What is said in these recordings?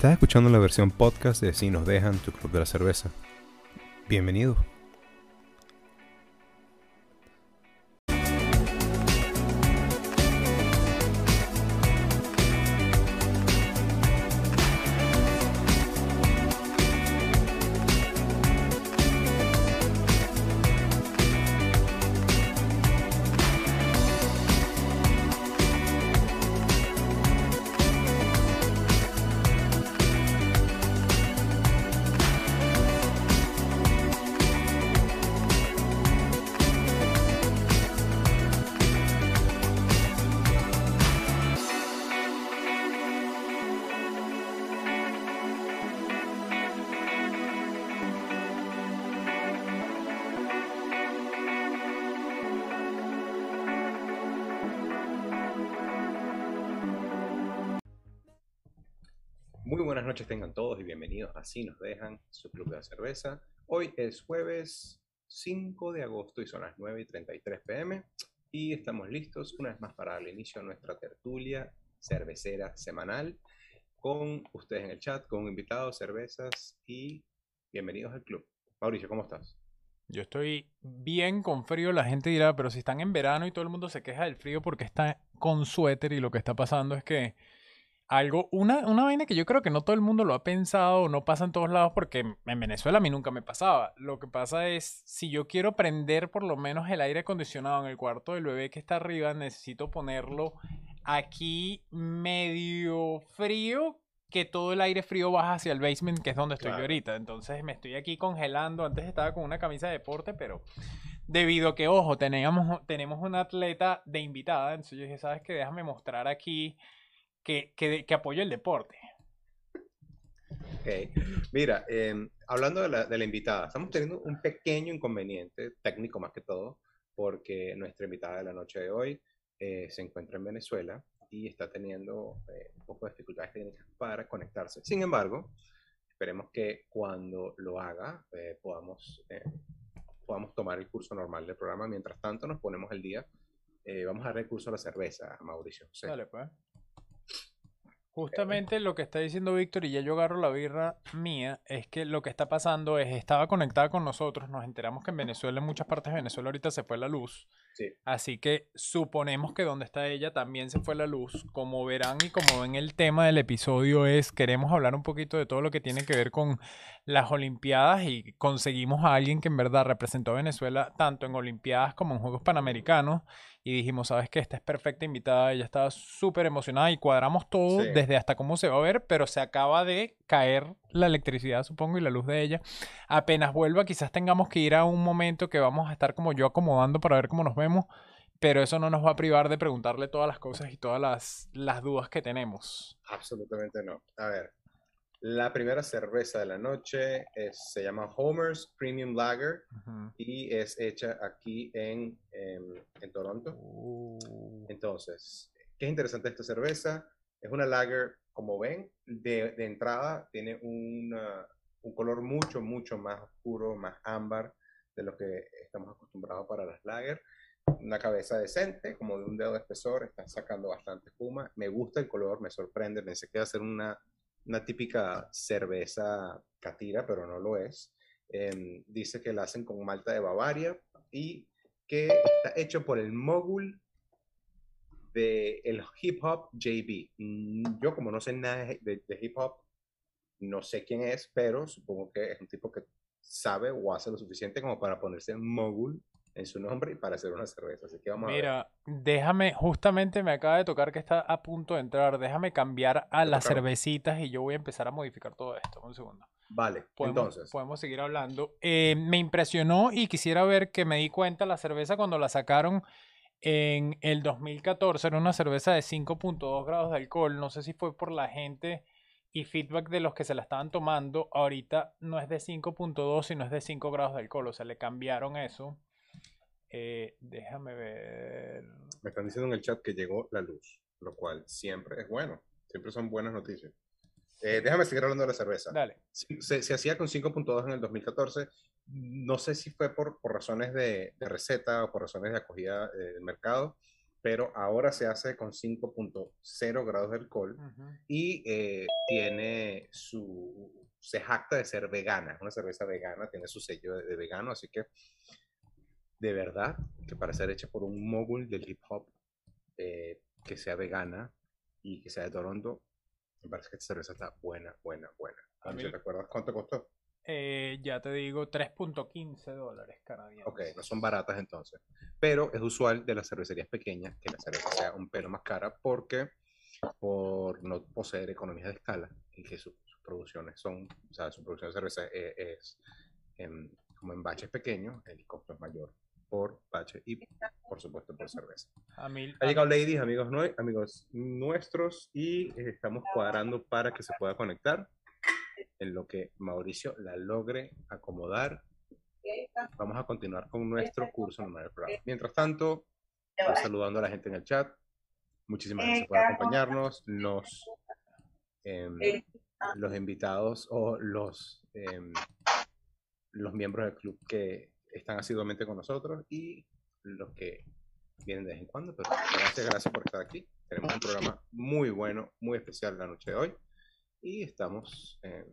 Estás escuchando la versión podcast de Si nos dejan tu club de la cerveza. Bienvenido. Bienvenidos a Si nos dejan su club de cerveza. Hoy es jueves 5 de agosto y son las 9 y 33 pm y estamos listos una vez más para el inicio de nuestra tertulia cervecera semanal con ustedes en el chat, con invitados, cervezas y bienvenidos al club. Mauricio, ¿cómo estás? Yo estoy bien con frío. La gente dirá, pero si están en verano y todo el mundo se queja del frío porque está con suéter y lo que está pasando es que algo, una, una vaina que yo creo que no todo el mundo lo ha pensado no pasa en todos lados porque en Venezuela a mí nunca me pasaba. Lo que pasa es, si yo quiero prender por lo menos el aire acondicionado en el cuarto del bebé que está arriba, necesito ponerlo aquí medio frío, que todo el aire frío baja hacia el basement, que es donde estoy yo ahorita. Entonces me estoy aquí congelando. Antes estaba con una camisa de deporte, pero debido a que, ojo, teníamos, tenemos una atleta de invitada, entonces yo dije, ¿sabes qué? Déjame mostrar aquí que, que, que apoyo el deporte. Ok. Mira, em, hablando de la, de la invitada, estamos teniendo un pequeño inconveniente, técnico más que todo, porque nuestra invitada de la noche de hoy eh, se encuentra en Venezuela y está teniendo eh, un poco de dificultades técnicas para conectarse. Sin embargo, esperemos que cuando lo haga eh, podamos, eh, podamos tomar el curso normal del programa. Mientras tanto, nos ponemos el día. Eh, vamos a dar el curso a la cerveza, Mauricio. José. Dale, pues. Justamente lo que está diciendo Víctor, y ya yo agarro la birra mía, es que lo que está pasando es, estaba conectada con nosotros, nos enteramos que en Venezuela, en muchas partes de Venezuela ahorita se fue la luz, Sí. así que suponemos que donde está ella también se fue la luz. Como verán y como ven el tema del episodio es, queremos hablar un poquito de todo lo que tiene que ver con las Olimpiadas y conseguimos a alguien que en verdad representó a Venezuela tanto en Olimpiadas como en Juegos Panamericanos y dijimos, sabes que esta es perfecta invitada, ella estaba súper emocionada y cuadramos todo Sí. desde hasta cómo se va a ver, pero se acaba de caer la electricidad, supongo, y la luz de ella. Apenas vuelva, quizás tengamos que ir a un momento que vamos a estar como yo acomodando para ver cómo nos vemos, pero eso no nos va a privar de preguntarle todas las cosas y todas las, las dudas que tenemos. Absolutamente no. A ver, la primera cerveza de la noche es- se llama Homer's Premium Lager y es hecha aquí en, en, en Toronto. Uh, Entonces, ¿qué es interesante esta cerveza? Es una lager, como ven, de, entrada tiene una- un color mucho, mucho más oscuro, más ámbar de lo que estamos acostumbrados para las lager. Una cabeza decente, como de un dedo de espesor, está sacando bastante espuma. Me gusta el color, me sorprende. Pensé que iba a ser una, una típica cerveza catira, pero no lo es. Em, dice que la hacen con malta de Bavaria y que está hecho por el mogul de el hip hop JB. Mm, Yo como no sé nada de, hip hop, no sé quién es, pero supongo que es un tipo que sabe o hace lo suficiente como para ponerse mogul en su nombre y para hacer una cerveza. Así que vamos a ver. Mira, déjame, justamente me acaba de tocar que está a punto de entrar. Déjame cambiar a las tocaron. cervecitas y yo voy a empezar a modificar todo esto. Un segundo. Vale, Podemos, entonces. podemos seguir hablando. Eh, me impresionó y quisiera ver que me di cuenta la cerveza cuando la sacaron en el 2014. Era una cerveza de 5.2 grados de alcohol. No sé si fue por la gente y feedback de los que se la estaban tomando. Ahorita no es de 5.2, sino es de 5 grados de alcohol. O sea, le cambiaron eso. Eh, déjame ver. Me están diciendo en el chat que llegó la luz, lo cual siempre es bueno. Siempre son buenas noticias. Eh, déjame seguir hablando de la cerveza. Dale. Se, se- se hacía con 5.2 en el 2014. No sé si fue por, por razones de, de receta o por razones de acogida eh, del mercado, pero ahora se hace con 5.0 grados de alcohol y eh, tiene su, se jacta de ser vegana, una cerveza vegana, tiene su sello de, vegano, así que de verdad que para ser hecha por un mogul del hip hop eh, que sea vegana y que sea de Toronto, me parece que esta cerveza está buena, buena, buena. ¿Te acuerdas cuánto costó? Eh, ya te digo, 3.15 dólares canadienses. Ok, no son baratas entonces. Pero es usual de las cervecerías pequeñas que la cerveza sea un pelo más cara porque por no poseer economías de escala y que sus producciones son, o sea, su producción de cerveza eh, es, como en baches pequeños, el costo es mayor por bache y por supuesto por cerveza. ha llegado Ladies, amigos, amigos nuestros y estamos cuadrando para que se pueda conectar en lo que Mauricio la logre acomodar. Vamos a continuar con nuestro curso número programa. Mientras tanto, saludando a la gente en el chat. Muchísimas gracias por acompañarnos. Los, em, los invitados o los, em, los miembros del club que están asiduamente con nosotros y los que vienen de vez en cuando. Pero gracias, gracias por estar aquí. Tenemos un programa muy bueno, muy especial la noche de hoy y estamos em,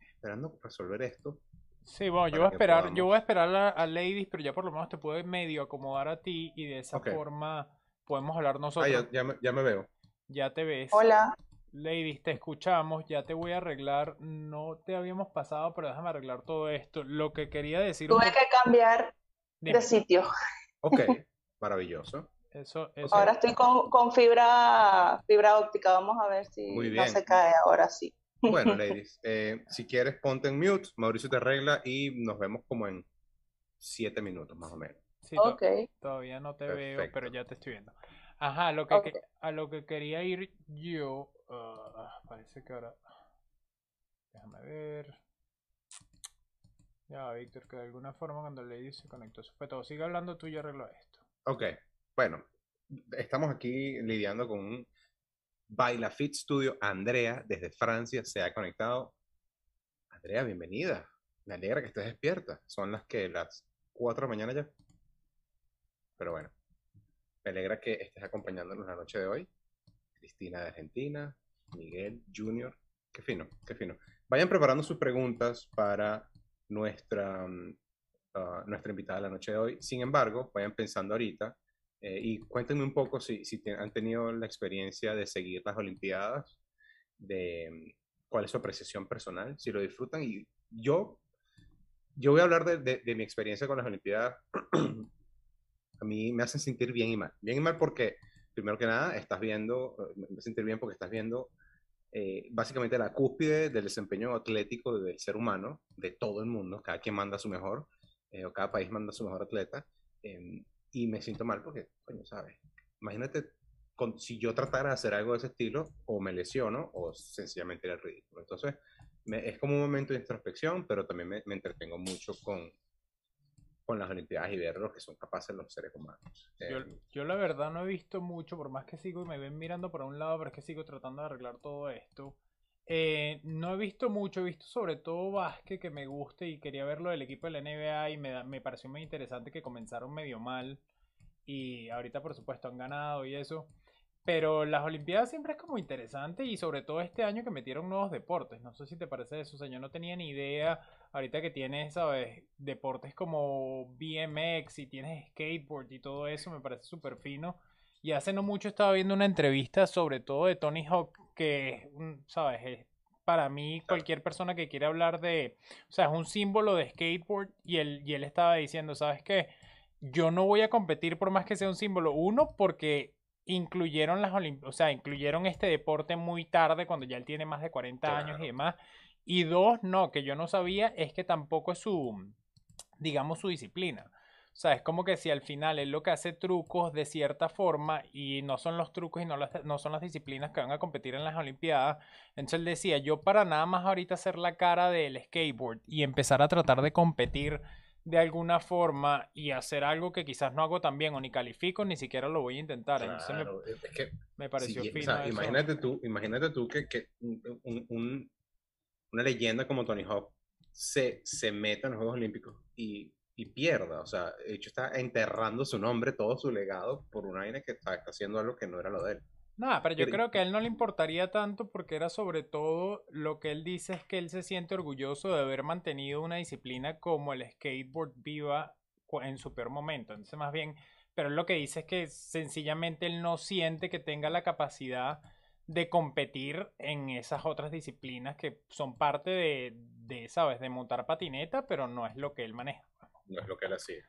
esperando resolver esto. Sí, bueno, yo voy a esperar, yo voy a esperar a, Ladies, pero ya por lo menos te puedo medio acomodar a ti y de esa forma podemos hablar nosotros. Ah, ya, me, ya, me, veo. Ya te ves. Hola. Ladies, te escuchamos, ya te voy a arreglar, no te habíamos pasado, pero déjame arreglar todo esto. Lo que quería decir... Tuve que cambiar de sitio. Ok, maravilloso. Eso, eso. Ahora estoy con, con, fibra, fibra óptica, vamos a ver si no se cae, ahora sí. Bueno, ladies, eh, si quieres ponte en mute, Mauricio te arregla y nos vemos como en siete minutos más o menos. Sí, todavía no te veo, pero ya te estoy viendo. Ajá, lo que, a lo que quería ir yo, ah, parece que ahora, déjame ver. Ya, Víctor, que de alguna forma cuando Ladies se conectó, fue todo. Sigue hablando tú y yo arreglo esto. Ok, bueno, estamos aquí lidiando con un Baila Fit Studio. Andrea, desde Francia, se ha conectado. Andrea, bienvenida. Me alegra que estés despierta. Son las que las 4 de la mañana ya. Pero bueno, me alegra que estés acompañándonos la noche de hoy. Cristina de Argentina, Miguel Junior. Qué fino, qué fino. Vayan preparando sus preguntas para nuestra, ah, nuestra invitada de la noche de hoy. Sin embargo, vayan pensando ahorita eh, y cuéntenme un poco si, si han tenido la experiencia de seguir las Olimpiadas, de mm, cuál es su apreciación personal, si lo disfrutan. Y yo, yo voy a hablar de, de, mi experiencia con las Olimpiadas. a mí me hacen sentir bien y mal. Bien y mal porque, primero que nada, estás viendo, eh, me hacen sentir bien porque estás viendo eh, básicamente la cúspide del desempeño atlético del ser humano, de todo el mundo, cada quien manda su mejor, o cada país manda su mejor atleta. Em, y me siento mal porque, coño, ¿sabes? Imagínate con, si yo tratara de hacer algo de ese estilo, o me lesiono, o sencillamente era ridículo. Entonces, es como un momento de introspección, pero también me, me, entretengo mucho con, con las Olimpiadas y ver lo que son capaces los seres humanos. Yo, eh, yo, la verdad no he visto mucho, por más que sigo y me ven mirando por un lado, pero es que sigo tratando de arreglar todo esto. Eh, no he visto mucho, he visto sobre todo básquet que me guste y quería verlo del equipo de la NBA y me, me pareció muy interesante que comenzaron medio mal y ahorita por supuesto han ganado y eso. Pero las Olimpiadas siempre es como interesante y sobre todo este año que metieron nuevos deportes. No sé si te parece eso, o sea, yo no tenía ni idea. Ahorita que tienes, ¿sabes? Deportes como BMX y tienes skateboard y todo eso, me parece súper fino. Y hace no mucho estaba viendo una entrevista sobre todo de Tony Hawk que, ¿sabes? Es para mí cualquier persona que quiere hablar de, o sea, es un símbolo de skateboard y él, y él estaba diciendo, ¿sabes qué? Yo no voy a competir por más que sea un símbolo. Uno, porque incluyeron las Olimpiadas, o sea, incluyeron este deporte muy tarde, cuando ya él tiene más de 40 años y demás. Y dos, no, que yo no sabía, es que tampoco es su, digamos, su disciplina. O sea, es como que si al final él lo que hace trucos de cierta forma y no son los trucos y no, no son las disciplinas que van a competir en las Olimpiadas. Entonces él decía, yo para nada más ahorita hacer la cara del skateboard y empezar a tratar de competir de alguna forma y hacer algo que quizás no hago tan bien o ni califico, ni siquiera lo voy a intentar. Entonces me, es que, me pareció fino Imagínate tú, imagínate tú que, que un, una leyenda como Tony Hawk se, se meta en los Juegos Olímpicos y y pierda. O sea, de hecho está enterrando su nombre, todo su legado, por una vaina que está, haciendo algo que no era lo de él. No, pero yo creo que a él no le importaría tanto porque era sobre todo lo que él dice es que él se siente orgulloso de haber mantenido una disciplina como el skateboard viva en su peor momento. Entonces, más bien, pero lo que dice es que sencillamente él no siente que tenga la capacidad de competir en esas otras disciplinas que son parte de, de, ¿sabes? De montar patineta, pero no es lo que él maneja no es lo que él hacía.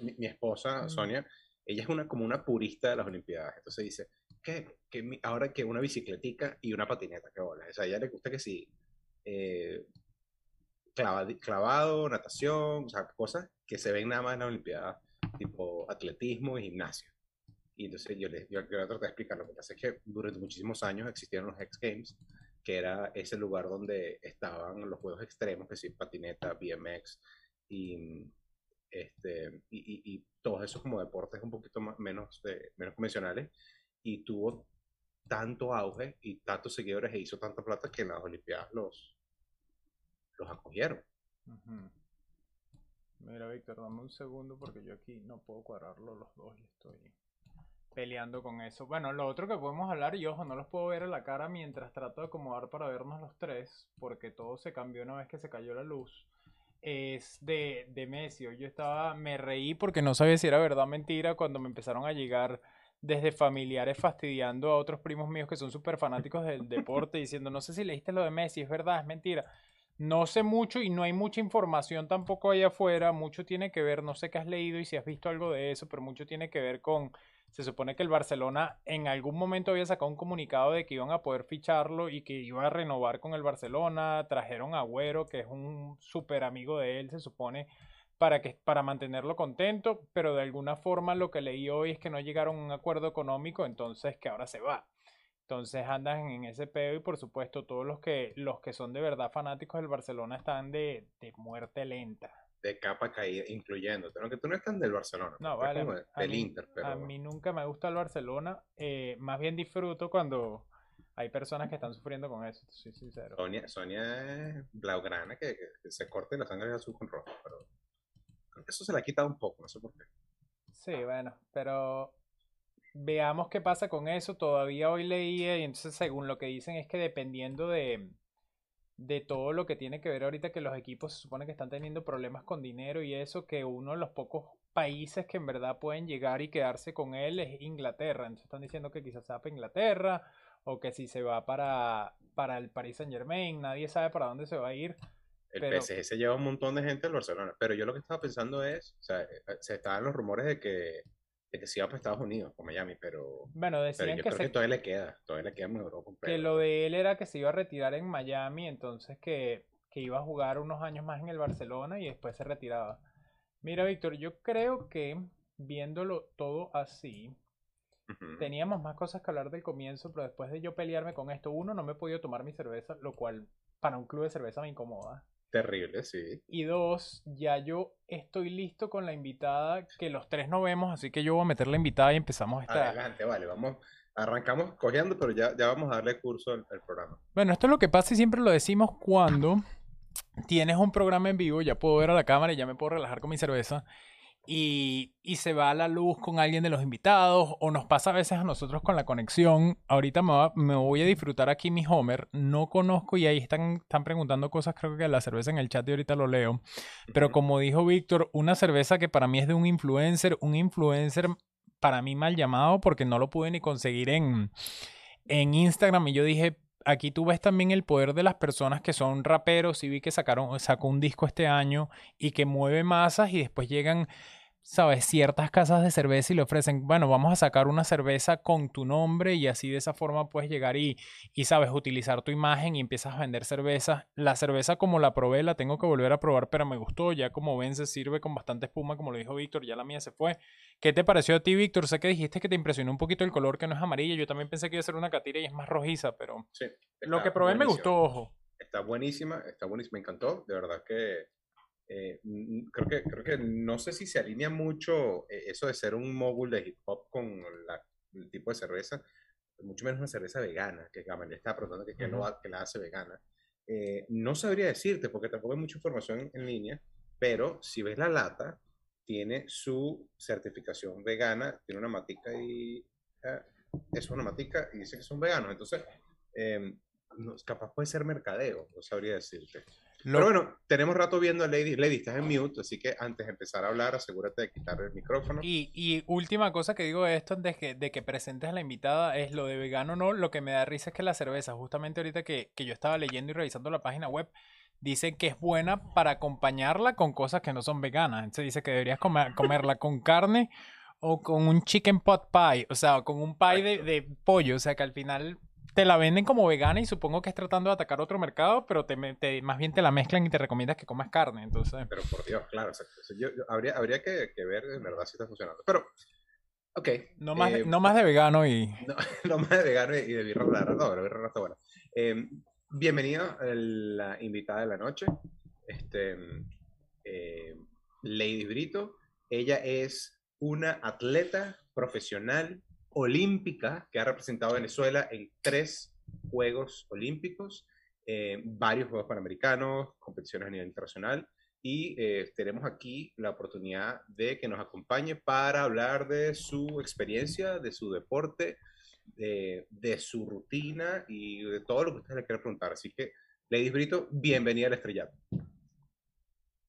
mi, esposa, Sonia, ella es una, como una purista de las Olimpiadas. Entonces dice, que, que ahora que una bicicletica y una patineta, qué bola. O sea, a ella le gusta que sí, eh, clavado, natación, o sea, cosas que se ven nada más en las Olimpiadas, tipo atletismo y gimnasio. Y entonces yo le yo, yo tratar de explicar. Lo que pasa es que durante muchísimos años existieron los X Games, que era ese lugar donde estaban los juegos extremos, que sí, patineta, BMX, y este, y, y, todos esos como deportes un poquito más, menos, menos convencionales, y tuvo tanto auge y tantos seguidores e hizo tanta plata que en las Olimpiadas los, los acogieron. Mira, Víctor, dame un segundo porque yo aquí no puedo cuadrarlo los dos y estoy peleando con eso. Bueno, lo otro que podemos hablar, y ojo, no los puedo ver a la cara mientras trato de acomodar para vernos los tres, porque todo se cambió una vez que se cayó la luz es de, de Messi. Yo estaba, me reí porque no sabía si era verdad o mentira cuando me empezaron a llegar desde familiares fastidiando a otros primos míos que son súper fanáticos del deporte, diciendo, no sé si leíste lo de Messi, es verdad, es mentira. No sé mucho y no hay mucha información tampoco ahí afuera, mucho tiene que ver, no sé qué has leído y si has visto algo de eso, pero mucho tiene que ver con se supone que el Barcelona en algún momento había sacado un comunicado de que iban a poder ficharlo y que iba a renovar con el Barcelona. Trajeron a Agüero, que es un súper amigo de él, se supone, para, que, para mantenerlo contento. Pero de alguna forma lo que leí hoy es que no llegaron a un acuerdo económico, entonces que ahora se va. Entonces andan en ese pedo y por supuesto todos los que, los que son de verdad fanáticos del Barcelona están de, de muerte lenta de capa caída, incluyendo. Aunque tú no estás del Barcelona. No, vale. del Inter, pero... A mí nunca me gusta el Barcelona. Eh, más bien disfruto cuando hay personas que están sufriendo con eso, soy sincero. Sonia, Sonia es blaugrana que, que, se corte la sangre azul con rojo, pero que eso se la ha quitado un poco, no sé por qué. Sí, bueno, pero veamos qué pasa con eso. Todavía hoy leía y entonces según lo que dicen es que dependiendo de de todo lo que tiene que ver ahorita que los equipos se supone que están teniendo problemas con dinero y eso, que uno de los pocos países que en verdad pueden llegar y quedarse con él es Inglaterra. Entonces están diciendo que quizás sea para Inglaterra o que si se va para, para el Paris Saint Germain, nadie sabe para dónde se va a ir. El PSG se lleva un montón de gente al Barcelona, pero yo lo que estaba pensando es, o sea, eh, se estaban los rumores de que que se iba para Estados Unidos, con Miami, pero. Bueno, decían que, que todavía le queda, todavía le queda en Europa. Que lo de él era que se iba a retirar en Miami, entonces que, que iba a jugar unos años más en el Barcelona y después se retiraba. Mira, Víctor, yo creo que viéndolo todo así, teníamos más cosas que hablar del comienzo, pero después de yo pelearme con esto, uno, no me he podido tomar mi cerveza, lo cual para un club de cerveza me incomoda. Terrible, sí. Y dos, ya yo estoy listo con la invitada, que los tres no vemos, así que yo voy a meter la invitada y empezamos esta. Adelante, vale, vamos. Arrancamos cogiendo, pero ya, ya vamos a darle curso al, al programa. Bueno, esto es lo que pasa y siempre lo decimos cuando tienes un programa en vivo, ya puedo ver a la cámara y ya me puedo relajar con mi cerveza y, se va a la luz con alguien de los invitados o nos pasa a veces a nosotros con la conexión. Ahorita me, voy a disfrutar aquí mi Homer. No conozco y ahí están, están preguntando cosas, creo que la cerveza en el chat y ahorita lo leo. Pero como dijo Víctor, una cerveza que para mí es de un influencer, un influencer para mí mal llamado porque no lo pude ni conseguir en, en Instagram y yo dije, aquí tú ves también el poder de las personas que son raperos y vi que sacaron, sacó un disco este año y que mueve masas y después llegan ¿sabes? Ciertas casas de cerveza y le ofrecen, bueno, vamos a sacar una cerveza con tu nombre y así de esa forma puedes llegar y, y sabes, utilizar tu imagen y empiezas a vender cerveza. La cerveza como la probé, la tengo que volver a probar, pero me gustó. Ya como ven, se sirve con bastante espuma, como lo dijo Víctor, ya la mía se fue. ¿Qué te pareció a ti, Víctor? Sé que dijiste que te impresionó un poquito el color que no es amarilla. Yo también pensé que iba a ser una catira y es más rojiza, pero sí, lo que probé me gustó, ojo. Está buenísima, está buenísima, me encantó. De verdad que eh, creo, que, creo que no sé si se alinea mucho eh, eso de ser un mogul de hip hop con el tipo de cerveza, mucho menos una cerveza vegana, que Gamal está preguntando que, que, la hace vegana. Eh, no sabría decirte, porque tampoco hay mucha información en línea, pero si ves la lata, tiene su certificación vegana, tiene una matica y eh, es una matica y dice que son veganos. Entonces, em, capaz puede ser mercadeo, no sabría decirte. Pero bueno, tenemos rato viendo a Lady. Lady, estás en mute, así que antes de empezar a hablar, asegúrate de quitar el micrófono. Y, última cosa que digo de esto, de que, de que presentes a la invitada, es lo de vegano no. Lo que me da risa es que la cerveza, justamente ahorita que, que yo estaba leyendo y revisando la página web, dice que es buena para acompañarla con cosas que no son veganas. Entonces dice que deberías comerla con carne o con un chicken pot pie, o sea, con un pie de, de, pollo, o sea, que al final te la venden como vegana y supongo que es tratando de atacar otro mercado, pero te, más bien te la mezclan y te recomiendas que comas carne, entonces... Pero por Dios, claro, yo, habría, habría que, ver en verdad si está funcionando. Pero, ok. No más, eh, no más de vegano y... No, más de vegano y de birra rara, no, pero birra está buena. Eh, bienvenida la invitada de la noche, este, eh, Lady Brito. Ella es una atleta profesional olímpica que ha representado a Venezuela en tres Juegos Olímpicos, eh, varios Juegos Panamericanos, competiciones a nivel internacional. Y eh, tenemos aquí la oportunidad de que nos acompañe para hablar de su experiencia, de su deporte, de, de su rutina y de todo lo que usted le quiera preguntar. Así que, Lady Brito, bienvenida al estrellato.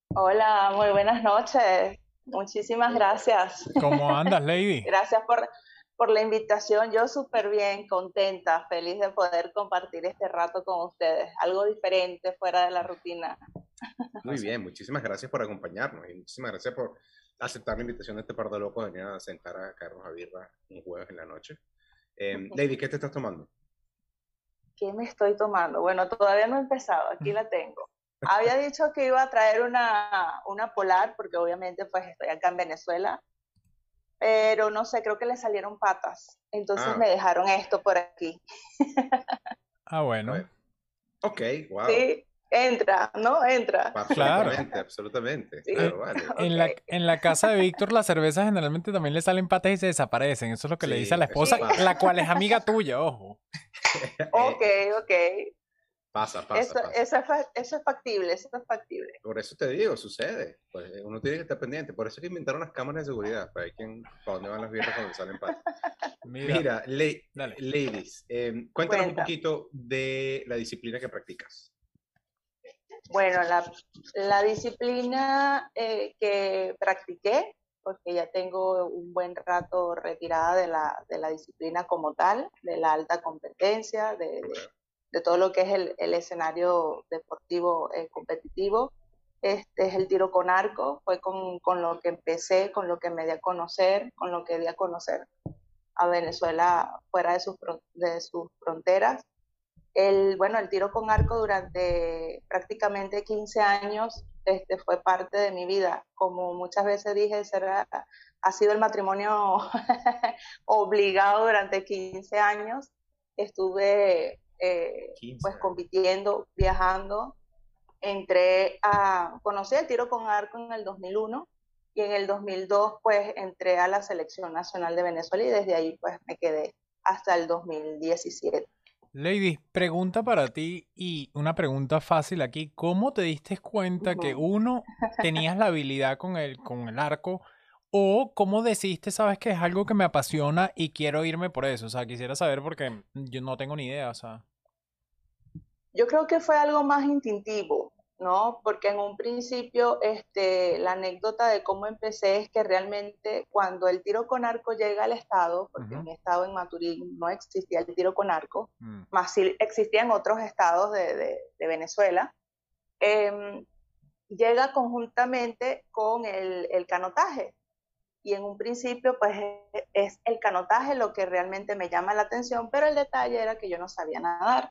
Hola, muy buenas noches. Muchísimas gracias. ¿Cómo andas, Lady? gracias por, por la invitación. Yo súper bien, contenta, feliz de poder compartir este rato con ustedes. Algo diferente, fuera de la rutina. Muy bien, muchísimas gracias por acompañarnos y muchísimas gracias por aceptar la invitación de este par de locos de venir a sentar a Carlos a birra un jueves en la noche. Eh, Lady, ¿qué te estás tomando? ¿Qué me estoy tomando? Bueno, todavía no he empezado, aquí la tengo. Había dicho que iba a traer una, una polar, porque obviamente pues estoy acá en Venezuela, pero no sé, creo que le salieron patas. Entonces ah. me dejaron esto por aquí. ah, bueno. Ok, wow. Sí, entra, ¿no? Entra. Absolutamente, absolutamente. en, la, en la casa de Víctor las cervezas generalmente también le salen patas y se desaparecen. Eso es lo que le dice a la esposa, la cual es amiga tuya, ojo. ok, ok. Pasa, pasa. Eso, Eso, es, factible, eso es factible. Por eso te digo, sucede. Pues uno tiene que estar pendiente. Por eso es que inventaron las cámaras de seguridad. Para ver quién, para dónde van las viejas cuando salen patas. Mira, ladies, eh, cuéntanos un poquito de la disciplina que practicas. Bueno, la, la disciplina eh, que practiqué, porque ya tengo un buen rato retirada de la, de la disciplina como tal, de la alta competencia, de de todo lo que es el, el escenario deportivo eh, competitivo. Este es el tiro con arco, fue con, con, lo que empecé, con lo que me di a conocer, con lo que di a conocer a Venezuela fuera de sus, de sus fronteras. El, bueno, el tiro con arco durante prácticamente 15 años este, fue parte de mi vida. Como muchas veces dije, será, ha sido el matrimonio obligado durante 15 años. Estuve eh, pues compitiendo, viajando. Entré a, conocí el tiro con arco en el 2001 y en el 2002 pues entré a la selección nacional de Venezuela y desde ahí pues me quedé hasta el 2017. Lady, pregunta para ti y una pregunta fácil aquí. ¿Cómo te diste cuenta que uno tenías la habilidad con el, con el arco o cómo decidiste, sabes que es algo que me apasiona y quiero irme por eso? O sea, quisiera saber porque yo no tengo ni idea, o sea. Yo creo que fue algo más instintivo, ¿no? Porque en un principio, este, la anécdota de cómo empecé es que realmente cuando el tiro con arco llega al estado, porque en mi estado en Maturín no existía el tiro con arco, mm. más sí existía en otros estados de, Venezuela, em, llega conjuntamente con el, el canotaje y en un principio pues es el canotaje lo que realmente me llama la atención, pero el detalle era que yo no sabía nadar.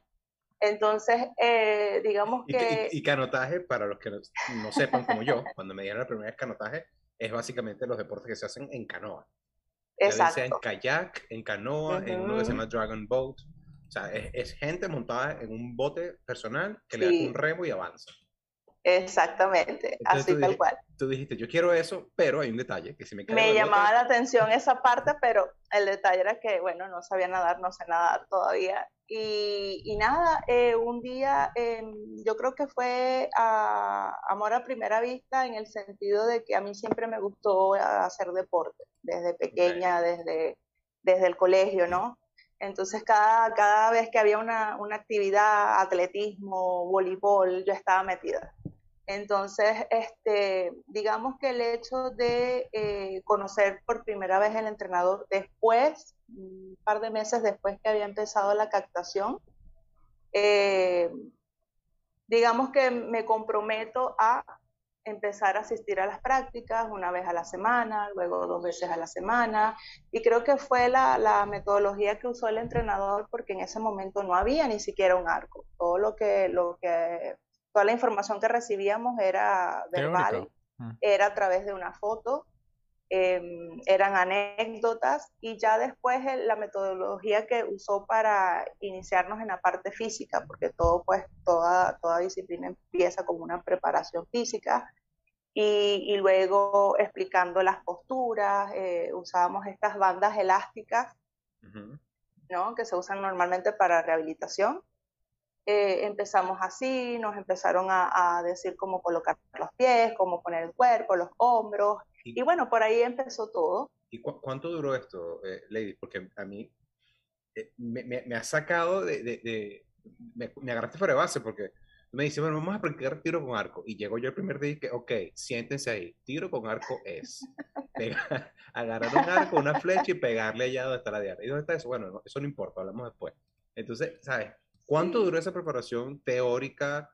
Entonces, eh, digamos que... Y, canotaje, para los que no, sepan como yo, cuando me dieron la primera vez canotaje, es básicamente los deportes que se hacen en canoa. Exacto. sea en kayak, en canoa, en uno que se llama Dragon Boat. O sea, es, gente montada en un bote personal que le da un remo y avanza. Exactamente, así tal cual. Tú dijiste, yo quiero eso, pero hay un detalle que si me Me llamaba la atención esa parte, pero el detalle era que, bueno, no sabía nadar, no sé nadar todavía. Y, nada, eh, un día em, yo creo que fue a, amor a primera vista en el sentido de que a mí siempre me gustó hacer deporte, desde pequeña, desde, desde el colegio, ¿no? Entonces, cada, cada vez que había una, una actividad, atletismo, voleibol, yo estaba metida. Entonces, este, digamos que el hecho de eh, conocer por primera vez el entrenador después, un par de meses después que había empezado la captación, eh, digamos que me comprometo a empezar a asistir a las prácticas una vez a la semana, luego dos veces a la semana, y creo que fue la, la, metodología que usó el entrenador porque en ese momento no había ni siquiera un arco. Todo lo que, lo que toda la información que recibíamos era verbal, mm. era a través de una foto, em, eran anécdotas y ya después la metodología que usó para iniciarnos en la parte física, porque todo pues toda, toda disciplina empieza con una preparación física y, luego explicando las posturas, eh, usábamos estas bandas elásticas, ¿no? que se usan normalmente para rehabilitación eh, empezamos así, nos empezaron a, decir cómo colocar los pies, cómo poner el cuerpo, los hombros, y, bueno, por ahí empezó todo. ¿Y cuánto duró esto, eh, Lady? Porque a mí eh, me, me, ha sacado de... de, me, me, agarraste fuera de base porque me dice, bueno, vamos a practicar tiro con arco. Y llego yo el primer día y que, ok, siéntense ahí, tiro con arco es agarrar un arco, una flecha y pegarle allá donde está la diana. ¿Y dónde está eso? Bueno, eso no importa, hablamos después. Entonces, ¿sabes? ¿Cuánto duró esa preparación teórica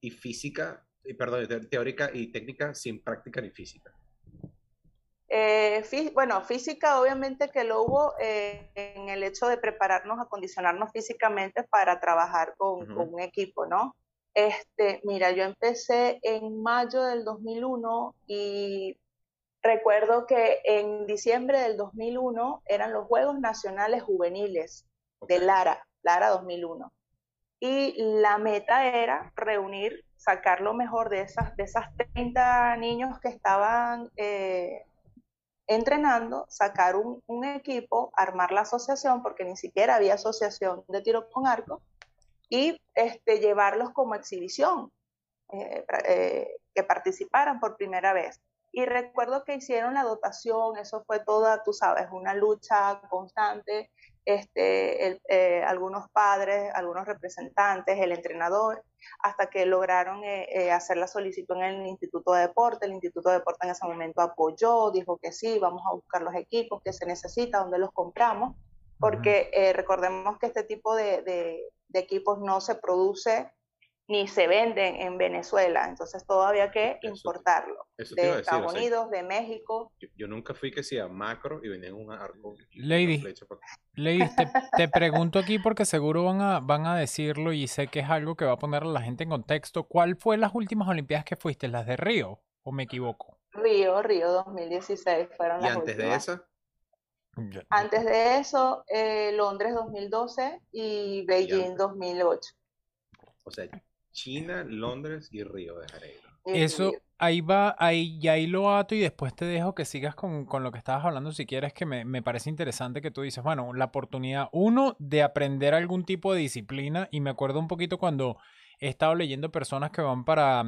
y física, perdón, teórica y técnica sin práctica ni física? Eh, bueno, física obviamente que lo hubo eh, en el hecho de prepararnos, acondicionarnos físicamente para trabajar con, un equipo, ¿no? Este, mira, yo empecé en mayo del 2001 y recuerdo que en diciembre del 2001 eran los Juegos Nacionales Juveniles de Lara. Lara 2001. Y la meta era reunir, sacar lo mejor de esas, de esas 30 niños que estaban eh, entrenando, sacar un, equipo, armar la asociación, porque ni siquiera había asociación de tiro con arco, y este, llevarlos como exhibición, eh, eh, que participaran por primera vez. Y recuerdo que hicieron la dotación, eso fue toda, tú sabes, una lucha constante este, eh, algunos padres, algunos representantes, el entrenador, hasta que lograron eh, eh, hacer la solicitud en el Instituto de Deporte. El Instituto de Deporte en ese momento apoyó, dijo que sí, vamos a buscar los equipos que se necesita, dónde los compramos, porque recordemos que este tipo de, de equipos no se produce ni se venden en Venezuela, entonces todo había que importarlo. de Estados Unidos, de México. Yo, nunca fui que sea macro y venía un arco. Lady, Lady te, pregunto aquí porque seguro van a, van a decirlo y sé que es algo que va a poner a la gente en contexto. ¿Cuál fue las últimas Olimpiadas que fuiste? ¿Las de Río o me equivoco? Río, Río 2016 fueron las ¿Y antes de esa? Antes de eso, eh, Londres 2012 y Beijing 2008. O sea, China, Londres y Río de Janeiro. Eso, ahí va, ahí, y ahí lo ato y después te dejo que sigas con, lo que estabas hablando si quieres, que me, me, parece interesante que tú dices, bueno, la oportunidad, uno, de aprender algún tipo de disciplina, y me acuerdo un poquito cuando he estado leyendo personas que van para,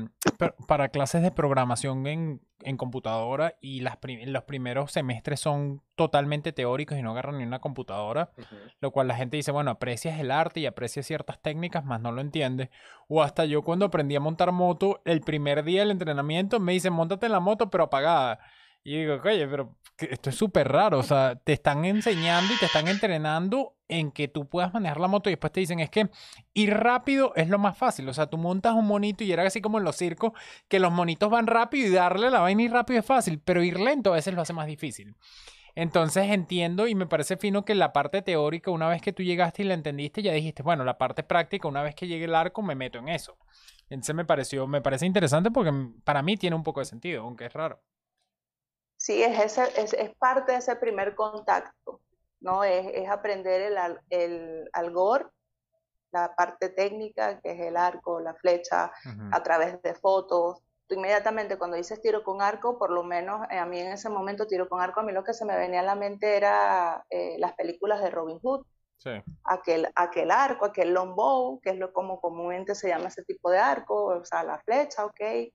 para clases de programación en, en computadora y las los primeros semestres son totalmente teóricos y no agarran ni una computadora, lo cual la gente dice, bueno, aprecias el arte y aprecias ciertas técnicas, más no lo entiendes. O hasta yo cuando aprendí a montar moto, el primer día del entrenamiento me dicen, montate en la moto pero apagada. Y digo, oye, pero esto es súper raro. O sea, te están enseñando y te están entrenando en que tú puedas manejar la moto y después te dicen, es que ir rápido es lo más fácil. O sea, tú montas un monito y era así como en los circos, que los monitos van rápido y darle la vaina y rápido es fácil, pero ir lento a veces lo hace más difícil. Entonces entiendo y me parece fino que la parte teórica, una vez que tú llegaste y la entendiste, ya dijiste, bueno, la parte práctica, una vez que llegue el arco, me meto en eso. Entonces me pareció, me parece interesante porque para mí tiene un poco de sentido, aunque es raro. Sí, es, ese, es, es parte de ese primer contacto, ¿no? Es, es aprender el, el algor, la parte técnica, que es el arco, la flecha, a través de fotos. inmediatamente cuando dices tiro con arco, por lo menos eh, a mí en ese momento tiro con arco, a mí lo que se me venía a la mente era eh, las películas de Robin Hood. Sí. Aquel, aquel arco, aquel longbow, que es lo como comúnmente se llama ese tipo de arco, o sea, la flecha, ok. Eh,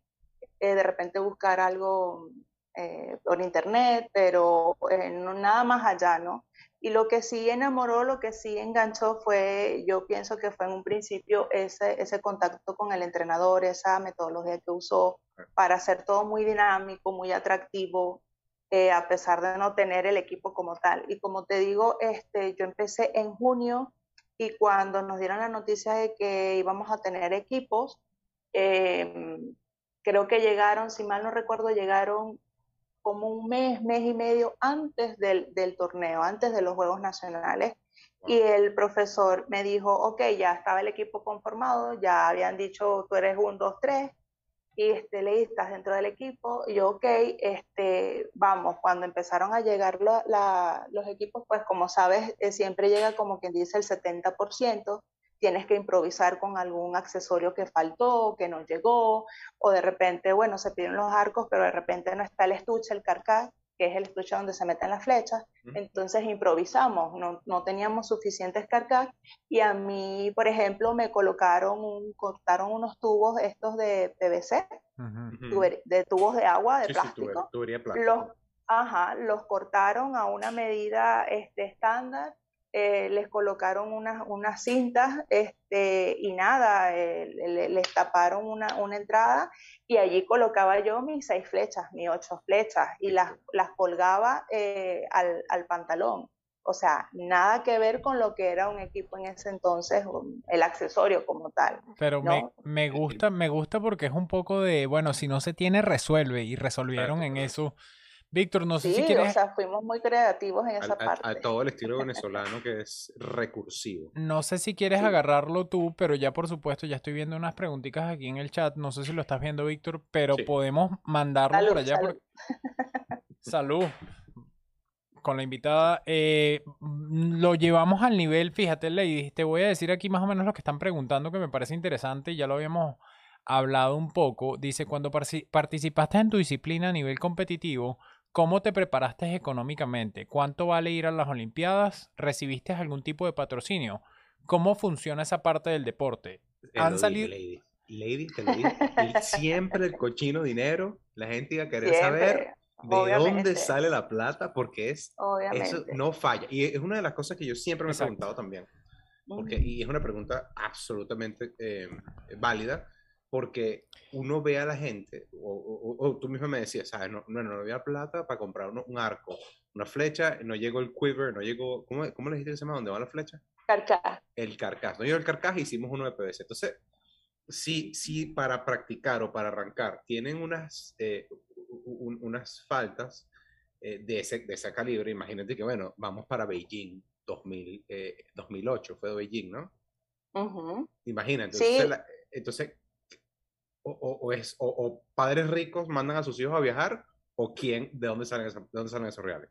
de repente buscar algo por internet, pero no, nada más allá, ¿no? Y lo que sí enamoró, lo que sí enganchó fue, yo pienso que fue en un principio ese, ese contacto con el entrenador, esa metodología que usó para hacer todo muy dinámico, muy atractivo, eh, a pesar de no tener el equipo como tal. Y como te digo, este, yo empecé en junio y cuando nos dieron la noticia de que íbamos a tener equipos, em, creo que llegaron, si mal no recuerdo, llegaron como un mes, mes y medio antes del, del torneo, antes de los Juegos Nacionales. Y el profesor me dijo, ok, ya estaba el equipo conformado, ya habían dicho, tú eres un, dos, tres, y este, le estás dentro del equipo. Y yo, ok, este, vamos, cuando empezaron a llegar la, los equipos, pues como sabes, eh, siempre llega como quien dice el 70%, tienes que improvisar con algún accesorio que faltó, que no llegó, o de repente, bueno, se piden los arcos, pero de repente no está el estuche, el carcaj, que es el estuche donde se meten las flechas, entonces improvisamos, no, no teníamos suficientes carcaj y a mí, por ejemplo, me colocaron, un, cortaron unos tubos estos de PVC, de tubos de agua, de plástico. Los, ajá, los cortaron a una medida este, estándar eh, les colocaron unas, unas cintas este, y nada, eh, les taparon una, una, entrada y allí colocaba yo mis seis flechas, mis ocho flechas y las, las colgaba eh, al, al, pantalón. O sea, nada que ver con lo que era un equipo en ese entonces, el accesorio como tal. Pero me, me, gusta, me gusta porque es un poco de, bueno, si no se tiene, resuelve y resolvieron en eso Víctor, no sé si quieres... o sea, fuimos muy creativos en esa parte. A, todo el estilo venezolano que es recursivo. No sé si quieres agarrarlo tú, pero ya por supuesto ya estoy viendo unas preguntitas aquí en el chat. No sé si lo estás viendo, Víctor, pero podemos mandarlo por allá. Salud. salud. Con la invitada. Eh, lo llevamos al nivel, fíjate, Lady, te voy a decir aquí más o menos lo que están preguntando que me parece interesante. Ya lo habíamos hablado un poco. Dice, cuando participaste en tu disciplina a nivel competitivo, ¿Cómo te preparaste económicamente? ¿Cuánto vale ir a las Olimpiadas? ¿Recibiste algún tipo de patrocinio? ¿Cómo funciona esa parte del deporte? Han salido... Lady, lady, te lo Siempre el cochino dinero. La gente iba a querer saber de dónde sale la plata porque es eso no falla. Y es una de las cosas que yo siempre me he preguntado también. Porque, y es una pregunta absolutamente eh, válida porque uno ve a la gente, o, tú mismo me decías, ¿sabes? No, no, no había plata para comprar un arco, una flecha, no llegó el quiver, no llegó, ¿cómo, cómo le dijiste que se llama? ¿Dónde va la flecha? Carcaj. El carcaj, no llegó el carcaj, hicimos uno de PVC. Entonces, si, si para practicar o para arrancar tienen unas, eh, unas faltas eh, de, ese, de ese calibre, imagínate que, bueno, vamos para Beijing 2000, 2008, eh, fue de Beijing, ¿no? Imagínate, entonces, entonces o, es, o, padres ricos mandan a sus hijos a viajar o quién, de dónde salen, de dónde salen esos reales?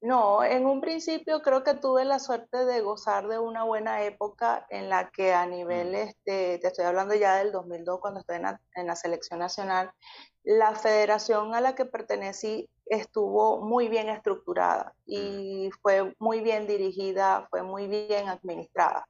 No, en un principio creo que tuve la suerte de gozar de una buena época en la que a nivel, mm. este, te estoy hablando ya del 2002 cuando estoy en la, en la selección nacional, la federación a la que pertenecí estuvo muy bien estructurada mm. y fue muy bien dirigida, fue muy bien administrada.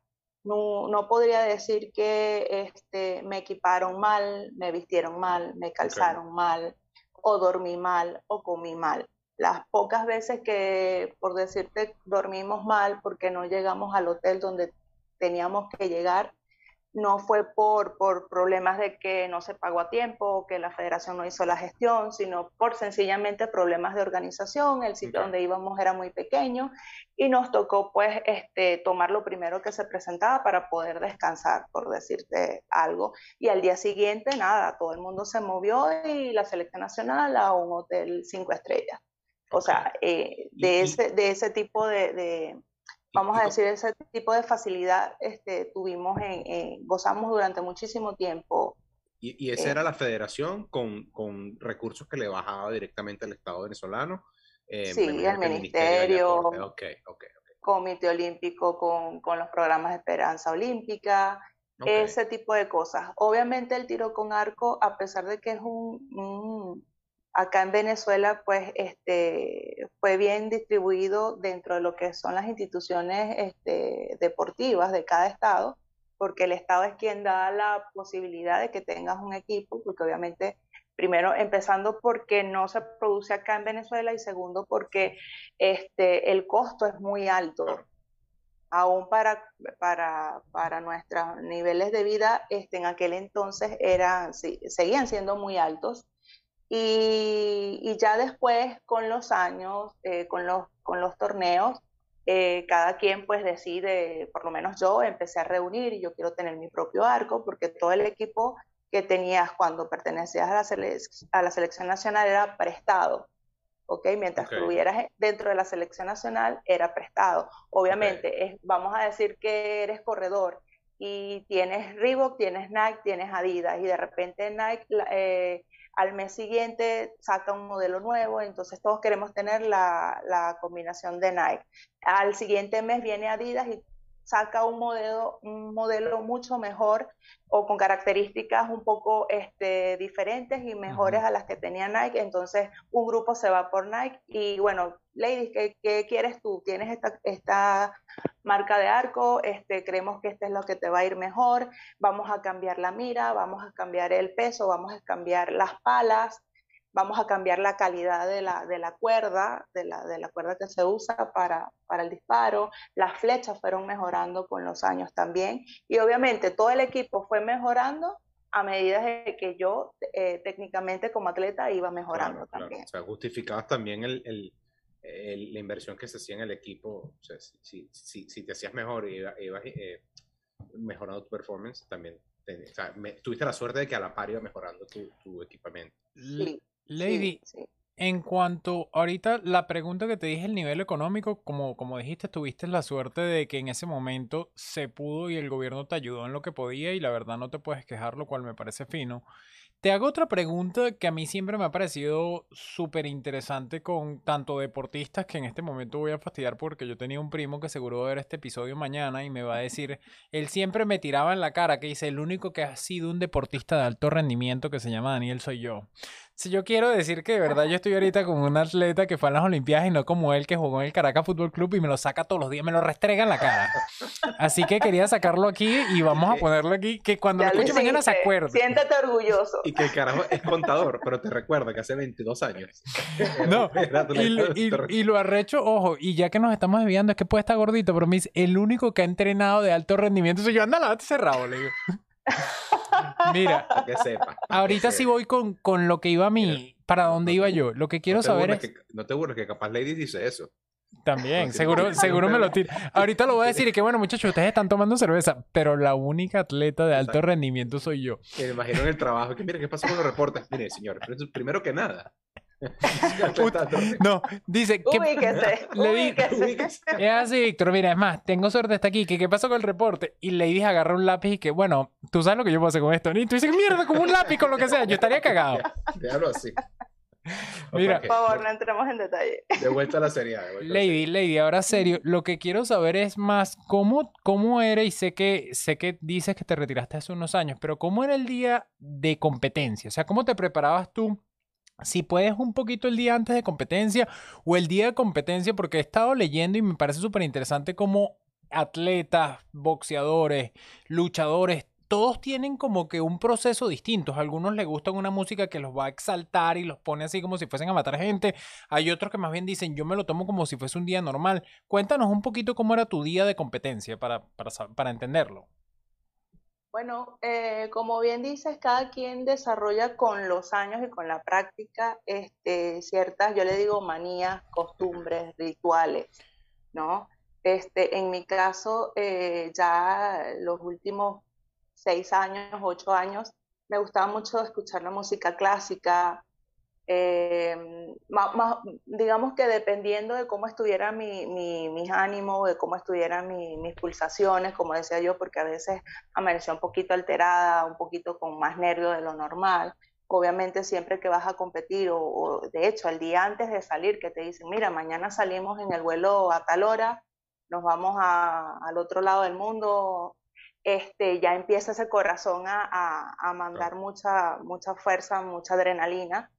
No, no, podría decir que este, me equiparon mal, me vistieron mal, me calzaron mal, o dormí mal, o comí mal. Las pocas veces que, por decirte, dormimos mal porque no llegamos al hotel donde teníamos que llegar, no fue por, por problemas de que no se pagó a tiempo o que la federación no hizo la gestión, sino por sencillamente problemas de organización. El sitio donde íbamos era muy pequeño y nos tocó pues este, tomar lo primero que se presentaba para poder descansar, por decirte algo. Y al día siguiente, nada, todo el mundo se movió y la selección nacional a un hotel cinco estrellas. O sea, eh, de, ese, de ese tipo de vamos a decir, ese tipo de facilidad este, tuvimos, en, gozamos durante muchísimo tiempo. ¿Y, esa eh, era la federación con, con, recursos que le bajaba directamente al Estado venezolano? Eh, sí, al ministerio. ok, ok, Comité Olímpico con, con los programas de Esperanza Olímpica, ese tipo de cosas. Obviamente el tiro con arco, a pesar de que es un, acá en Venezuela, pues este, fue bien distribuido dentro de lo que son las instituciones este, deportivas de cada estado, porque el estado es quien da la posibilidad de que tengas un equipo, porque obviamente primero empezando porque no se produce acá en Venezuela y segundo porque este, el costo es muy alto aún para, para, para nuestros niveles de vida este, en aquel entonces eran, seguían siendo muy altos. Y, y ya después, con los años, eh, con, los, con los torneos, eh, cada quien pues decide, por lo menos yo empecé a reunir y yo quiero tener mi propio arco porque todo el equipo que tenías cuando pertenecías a la, a la selección nacional era prestado. ¿ok? Mientras estuvieras dentro de la selección nacional, era prestado. Obviamente, es, vamos a decir que eres corredor y tienes Reebok, tienes Nike, tienes Adidas y de repente Nike eh, al mes siguiente saca un modelo nuevo, entonces todos queremos tener la, la combinación de Nike. Al siguiente mes viene Adidas y saca un modelo, un modelo mucho mejor o con características un poco este, diferentes y mejores a las que tenía Nike. Entonces, un grupo se va por Nike y bueno, ladies, ¿qué, quieres tú? ¿Tienes esta, esta marca de arco? Este, creemos que este es lo que te va a ir mejor. Vamos a cambiar la mira, vamos a cambiar el peso, vamos a cambiar las palas vamos a cambiar la calidad de la, de la cuerda, de la, de la, cuerda que se usa para, para, el disparo. Las flechas fueron mejorando con los años también. Y obviamente todo el equipo fue mejorando a medida de que yo eh, técnicamente como atleta iba mejorando también. O sea, justificabas también el, el, la inversión que se hacía en el equipo. O sea, si, si, si te hacías mejor y ibas, eh, mejorando tu performance, también o sea, tuviste la suerte de que a la par iba mejorando tu, tu equipamiento. Sí. Lady, en cuanto ahorita la pregunta que te dije, el nivel económico, como, como dijiste, tuviste la suerte de que en ese momento se pudo y el gobierno te ayudó en lo que podía y la verdad no te puedes quejar, lo cual me parece fino. Te hago otra pregunta que a mí siempre me ha parecido súper interesante con tanto deportistas que en este momento voy a fastidiar porque yo tenía un primo que seguro va a ver este episodio mañana y me va a decir, él siempre me tiraba en la cara que dice, el único que ha sido un deportista de alto rendimiento que se llama Daniel soy yo. Si yo quiero decir que de verdad yo estoy ahorita con un atleta que fue a las Olimpiadas y no como él que jugó en el Caracas Fútbol Club y me lo saca todos los días, me lo restrega en la cara. Así que quería sacarlo aquí y vamos a ponerlo aquí, que cuando lo escuche mañana se acuerde. Siéntate orgulloso. Y que el carajo es contador, pero te recuerda que hace 22 años. No, y, y, lo arrecho, ojo, y ya que nos estamos desviando, es que puede estar gordito, pero me dice, el único que ha entrenado de alto rendimiento soy yo, anda, la cerrado, le digo. Mira, que sepa, ahorita sí voy con, con, lo que iba a mí, para dónde iba yo. Lo que quiero saber es... no te burles que capaz Lady dice eso. También, seguro, seguro me lo tira. Ahorita lo voy a decir y que bueno, muchachos, ustedes están tomando cerveza, pero la única atleta de alto rendimiento soy yo. Que me imagino en el trabajo, que mire, ¿qué pasa con los reportes? Mire, señor, primero que nada, no, dice que le es así, Víctor, mira, es más, tengo suerte hasta aquí, que qué pasó con el reporte y le dije agarra un lápiz y que bueno, tú sabes lo que yo puedo hacer con esto, y tú dices, mierda, como un lápiz con lo que sea, yo estaría cagado. Déjalo así. Mira, por favor, no entremos en detalle. De vuelta a la serie. Lady, Lady, ahora serio, lo que quiero saber es más cómo, cómo era, y sé que, sé que dices que te retiraste hace unos años, pero cómo era el día de competencia, o sea, cómo te preparabas tú si puedes un poquito el día antes de competencia o el día de competencia, porque he estado leyendo y me parece súper interesante cómo atletas, boxeadores, luchadores, todos tienen como que un proceso distinto. A algunos les gustan una música que los va a exaltar y los pone así como si fuesen a matar gente. Hay otros que más bien dicen, yo me lo tomo como si fuese un día normal. Cuéntanos un poquito cómo era tu día de competencia para, para, para entenderlo. Bueno, eh, como bien dices, cada quien desarrolla con los años y con la práctica este, ciertas, yo le digo manías, costumbres, rituales, ¿no? Este, en mi caso, eh, ya los últimos seis años, ocho años, me gustaba mucho escuchar la música clásica, eh, digamos que dependiendo de cómo estuviera mi, mis ánimos, de cómo estuvieran mis pulsaciones, como decía yo, porque a veces amaneció un poquito alterada, un poquito con más nervio de lo normal. Obviamente siempre que vas a competir, o, de hecho el día antes de salir, que te dicen, mira, mañana salimos en el vuelo a tal hora, nos vamos al otro lado del mundo, este, ya empieza ese corazón a, a, mandar mucha, mucha fuerza, mucha adrenalina.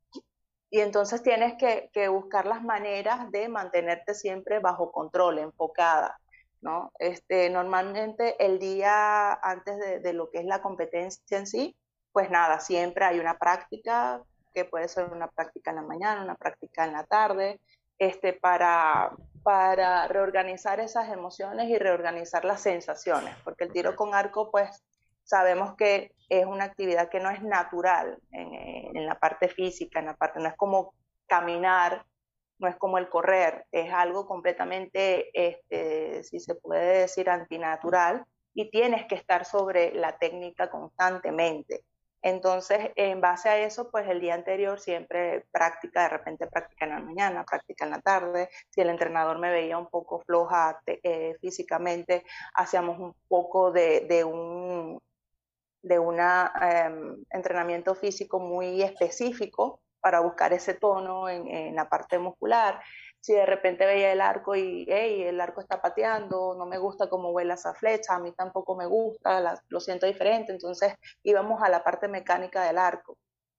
Y entonces tienes que, que, buscar las maneras de mantenerte siempre bajo control, enfocada. ¿no? Este, normalmente el día antes de, de, lo que es la competencia en sí, pues nada, siempre hay una práctica, que puede ser una práctica en la mañana, una práctica en la tarde, este, para, para reorganizar esas emociones y reorganizar las sensaciones, porque el tiro con arco, pues sabemos que es una actividad que no es natural en, en, la parte física, en la parte, no es como caminar, no es como el correr, es algo completamente, este, si se puede decir, antinatural y tienes que estar sobre la técnica constantemente. Entonces, en base a eso, pues el día anterior siempre práctica, de repente práctica en la mañana, práctica en la tarde. Si el entrenador me veía un poco floja eh, físicamente, hacíamos un poco de, un de una, em, entrenamiento físico muy específico para buscar ese tono en, en la parte muscular. Si de repente veía el arco y, hey, el arco está pateando, no me gusta cómo vuela esa flecha, a mí tampoco me gusta, lo siento diferente, entonces íbamos a la parte mecánica del arco,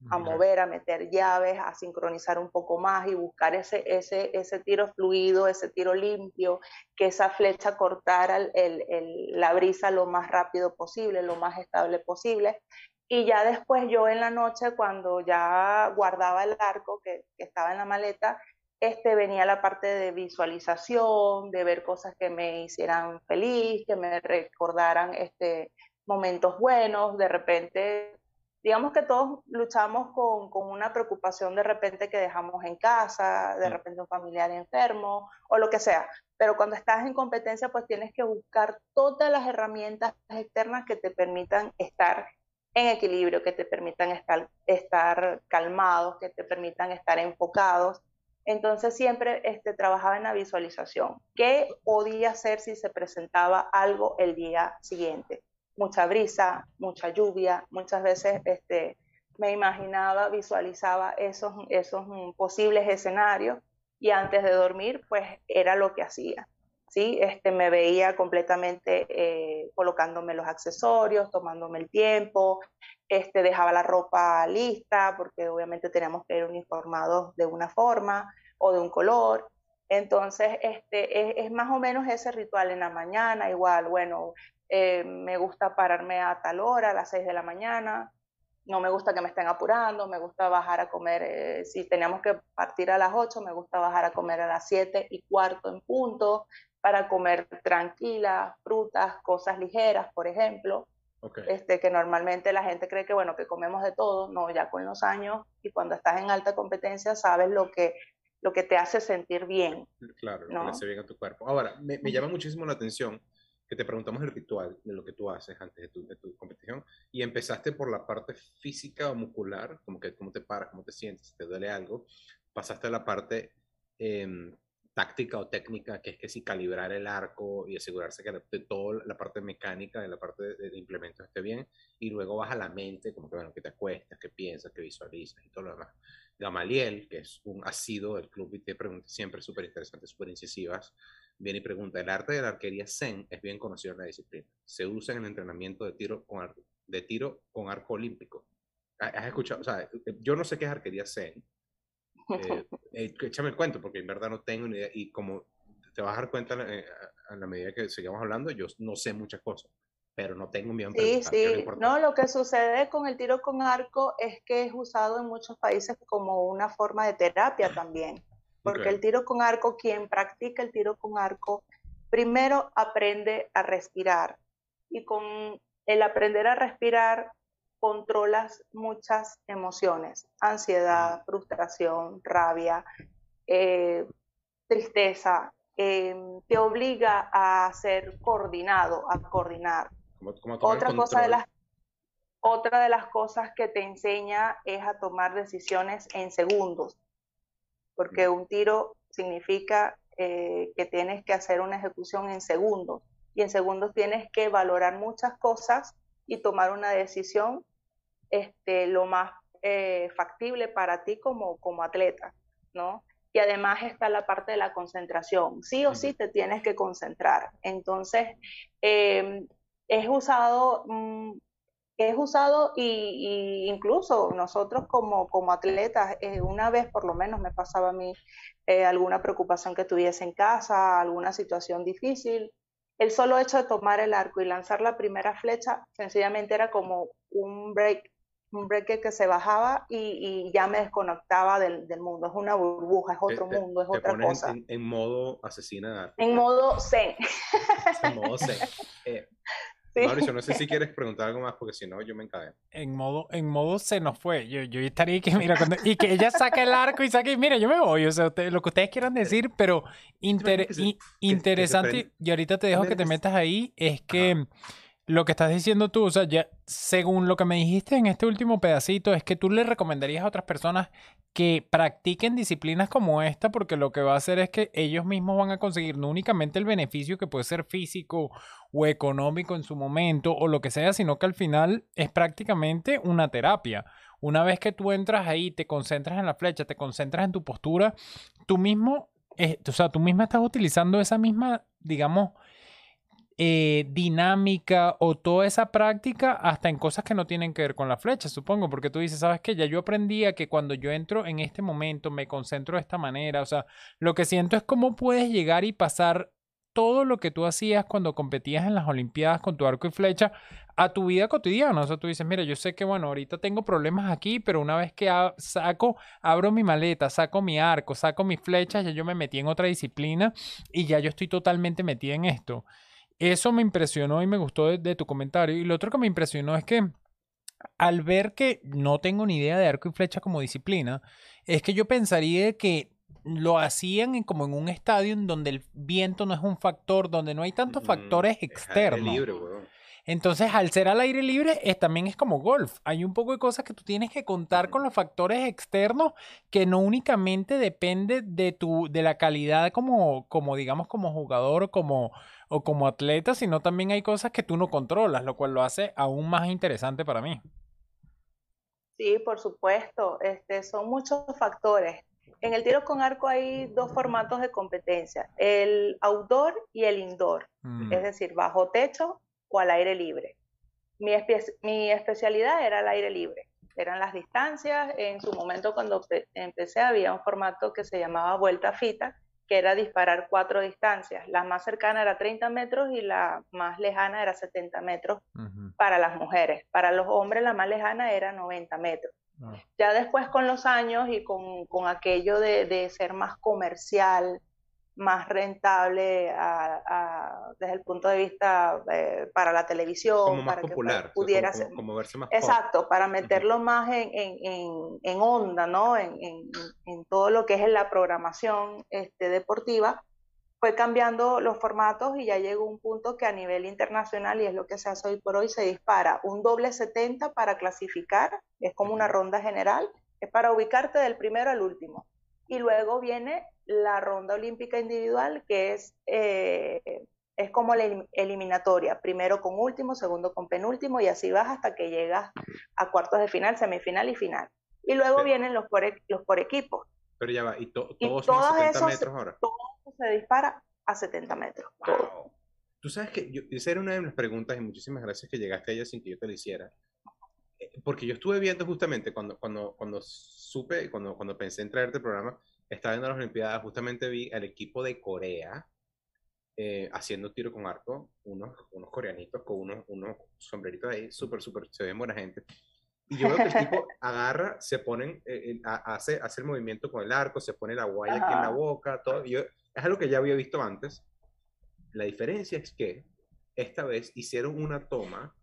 a mover, a meter llaves, a sincronizar un poco más y buscar ese, ese, ese tiro fluido, ese tiro limpio, que esa flecha cortara el, el, la brisa lo más rápido posible, lo más estable posible. Y ya después yo en la noche, cuando ya guardaba el arco que, que estaba en la maleta, este, venía la parte de visualización, de ver cosas que me hicieran feliz, que me recordaran este, momentos buenos, de repente, digamos que todos luchamos con, con, una preocupación de repente que dejamos en casa, de repente un familiar enfermo o lo que sea, pero cuando estás en competencia pues tienes que buscar todas las herramientas externas que te permitan estar en equilibrio, que te permitan estar, estar calmados, que te permitan estar enfocados entonces siempre este, trabajaba en la visualización. ¿Qué podía hacer si se presentaba algo el día siguiente? Mucha brisa, mucha lluvia, muchas veces este, me imaginaba, visualizaba esos, esos posibles escenarios y antes de dormir, pues era lo que hacía. ¿sí? Este, me veía completamente eh, colocándome los accesorios, tomándome el tiempo, este, dejaba la ropa lista, porque obviamente teníamos que ir uniformados de una forma o de un color. Entonces, este, es, más o menos ese ritual en la mañana, igual, bueno, eh, me gusta pararme a tal hora, a las 6 de la mañana, no me gusta que me estén apurando, me gusta bajar a comer, eh, si teníamos que partir a las 8, me gusta bajar a comer a las 7 y cuarto en punto, para comer tranquila, frutas, cosas ligeras, por ejemplo. Este, que normalmente la gente cree que, bueno, que comemos de todo, no, ya con los años y cuando estás en alta competencia sabes lo que, lo que te hace sentir bien. Claro, lo que hace bien a tu cuerpo. Ahora, me, me, llama muchísimo la atención que te preguntamos el ritual de lo que tú haces antes de tu, de tu competición y empezaste por la parte física o muscular, como que cómo te paras, cómo te sientes, si te duele algo, pasaste a la parte eh, táctica o técnica, que es que si calibrar el arco y asegurarse que de toda la parte mecánica, de la parte de, implemento esté bien, y luego vas a la mente, como que bueno, que te acuestas, que piensas, que visualizas y todo lo demás. Gamaliel, que es un asido del club y te pregunta siempre súper interesantes, súper incisivas, viene y pregunta, el arte de la arquería Zen es bien conocido en la disciplina. Se usa en el entrenamiento de tiro con, arco, de tiro con arco olímpico. ¿Has escuchado? O sea, yo no sé qué es arquería Zen, eh, eh, échame el cuento, porque en verdad no tengo ni idea. Y como te vas a dar cuenta eh, a la medida que sigamos hablando, yo no sé muchas cosas, pero no tengo miedo. Sí, sí. No, lo que sucede con el tiro con arco es que es usado en muchos países como una forma de terapia también. Porque el tiro con arco, quien practica el tiro con arco, primero aprende a respirar. Y con el aprender a respirar, controlas muchas emociones, ansiedad, frustración, rabia, eh, tristeza, em, te obliga a ser coordinado, a coordinar. Otra, cosa de las, otra de las cosas que te enseña es a tomar decisiones en segundos, porque un tiro significa eh, que tienes que hacer una ejecución en segundos y en segundos tienes que valorar muchas cosas y tomar una decisión este, lo más eh, factible para ti como, como atleta, ¿no? y además está la parte de la concentración. Sí o sí te tienes que concentrar. Entonces, em, es usado, mm, es usado y, incluso nosotros como, como atletas, eh, una vez por lo menos me pasaba a mí eh, alguna preocupación que tuviese en casa, alguna situación difícil. El solo hecho de tomar el arco y lanzar la primera flecha sencillamente era como un break un break que se bajaba y, ya me desconectaba del, mundo. Es una burbuja, es otro mundo, es otra cosa. En, en, modo asesina. En modo zen. En modo zen. Eh, Mauricio, no sé si quieres preguntar algo más porque si no, yo me encadeno. En modo, en modo se nos fue. Yo, yo estaría que, mira, y que ella saque el arco y saque, mira, yo me voy. O sea, lo que ustedes quieran decir, pero interesante, y ahorita te dejo que te metas ahí, es que lo que estás diciendo tú, o sea, ya, según lo que me dijiste en este último pedacito, es que tú le recomendarías a otras personas que practiquen disciplinas como esta, porque lo que va a hacer es que ellos mismos van a conseguir no únicamente el beneficio que puede ser físico o económico en su momento o lo que sea, sino que al final es prácticamente una terapia. Una vez que tú entras ahí, te concentras en la flecha, te concentras en tu postura, tú mismo, eh, o sea, tú misma estás utilizando esa misma, digamos, eh, dinámica o toda esa práctica hasta en cosas que no tienen que ver con la flecha, supongo, porque tú dices, sabes que ya yo aprendí a que cuando yo entro en este momento me concentro de esta manera, o sea, lo que siento es cómo puedes llegar y pasar todo lo que tú hacías cuando competías en las Olimpiadas con tu arco y flecha a tu vida cotidiana. O sea, tú dices, mira, yo sé que, bueno, ahorita tengo problemas aquí, pero una vez que saco, abro mi maleta, saco mi arco, saco mis flechas, ya yo me metí en otra disciplina y ya yo estoy totalmente metida en esto. Eso me impresionó y me gustó de, tu comentario. Y lo otro que me impresionó es que al ver que no tengo ni idea de arco y flecha como disciplina, es que yo pensaría que lo hacían como en un estadio en donde el viento no es un factor, donde no hay tantos factores externos. Entonces, al ser al aire libre, es, también es como golf. Hay un poco de cosas que tú tienes que contar con los factores externos que no únicamente depende de tu, de la calidad como, como digamos, como jugador o como, o como atleta, sino también hay cosas que tú no controlas, lo cual lo hace aún más interesante para mí. Sí, por supuesto. Este, son muchos factores. En el tiro con arco hay dos formatos de competencia, el outdoor y el indoor, mm. es decir, bajo techo o al aire libre. Mi, mi especialidad era el aire libre, eran las distancias. En su momento cuando empecé había un formato que se llamaba vuelta fita, que era disparar cuatro distancias. La más cercana era 30 metros y la más lejana era 70 metros para las mujeres. Para los hombres la más lejana era 90 metros. Ah. Ya después con los años y con, con aquello de, de, ser más comercial, más rentable desde el punto de vista eh, para la televisión, para que pudiera ser, como, verse más exacto, para meterlo más en, en, en, onda, ¿no? En, todo lo que es la programación este, deportiva, fue cambiando los formatos y ya llegó un punto que a nivel internacional, y es lo que se hace hoy por hoy, se dispara un doble 70 para clasificar, es como una ronda general, es para ubicarte del primero al último. Y luego viene la ronda olímpica individual, que es, eh, es como la eliminatoria, primero con último, segundo con penúltimo, y así vas hasta que llegas a cuartos de final, semifinal y final. Y luego vienen los por, los por equipos. Pero ya va, ¿y, todos son 70 metros ahora? Todo se dispara a 70 metros. Tú sabes que yo, esa era una de mis preguntas y muchísimas gracias que llegaste a ella sin que yo te lo hiciera. Eh, porque yo estuve viendo justamente cuando, cuando, cuando supe, cuando, cuando pensé en traerte el programa, estaba viendo las Olimpiadas, justamente vi al equipo de Corea eh, haciendo tiro con arco, unos, unos coreanitos con unos, unos sombreritos ahí, súper, súper, se ven buena gente. Y yo veo que el tipo agarra, se ponen, eh, hace, hace el movimiento con el arco, se pone la guaya aquí en la boca, todo. yo, es algo que ya había visto antes. La diferencia es que esta vez hicieron una toma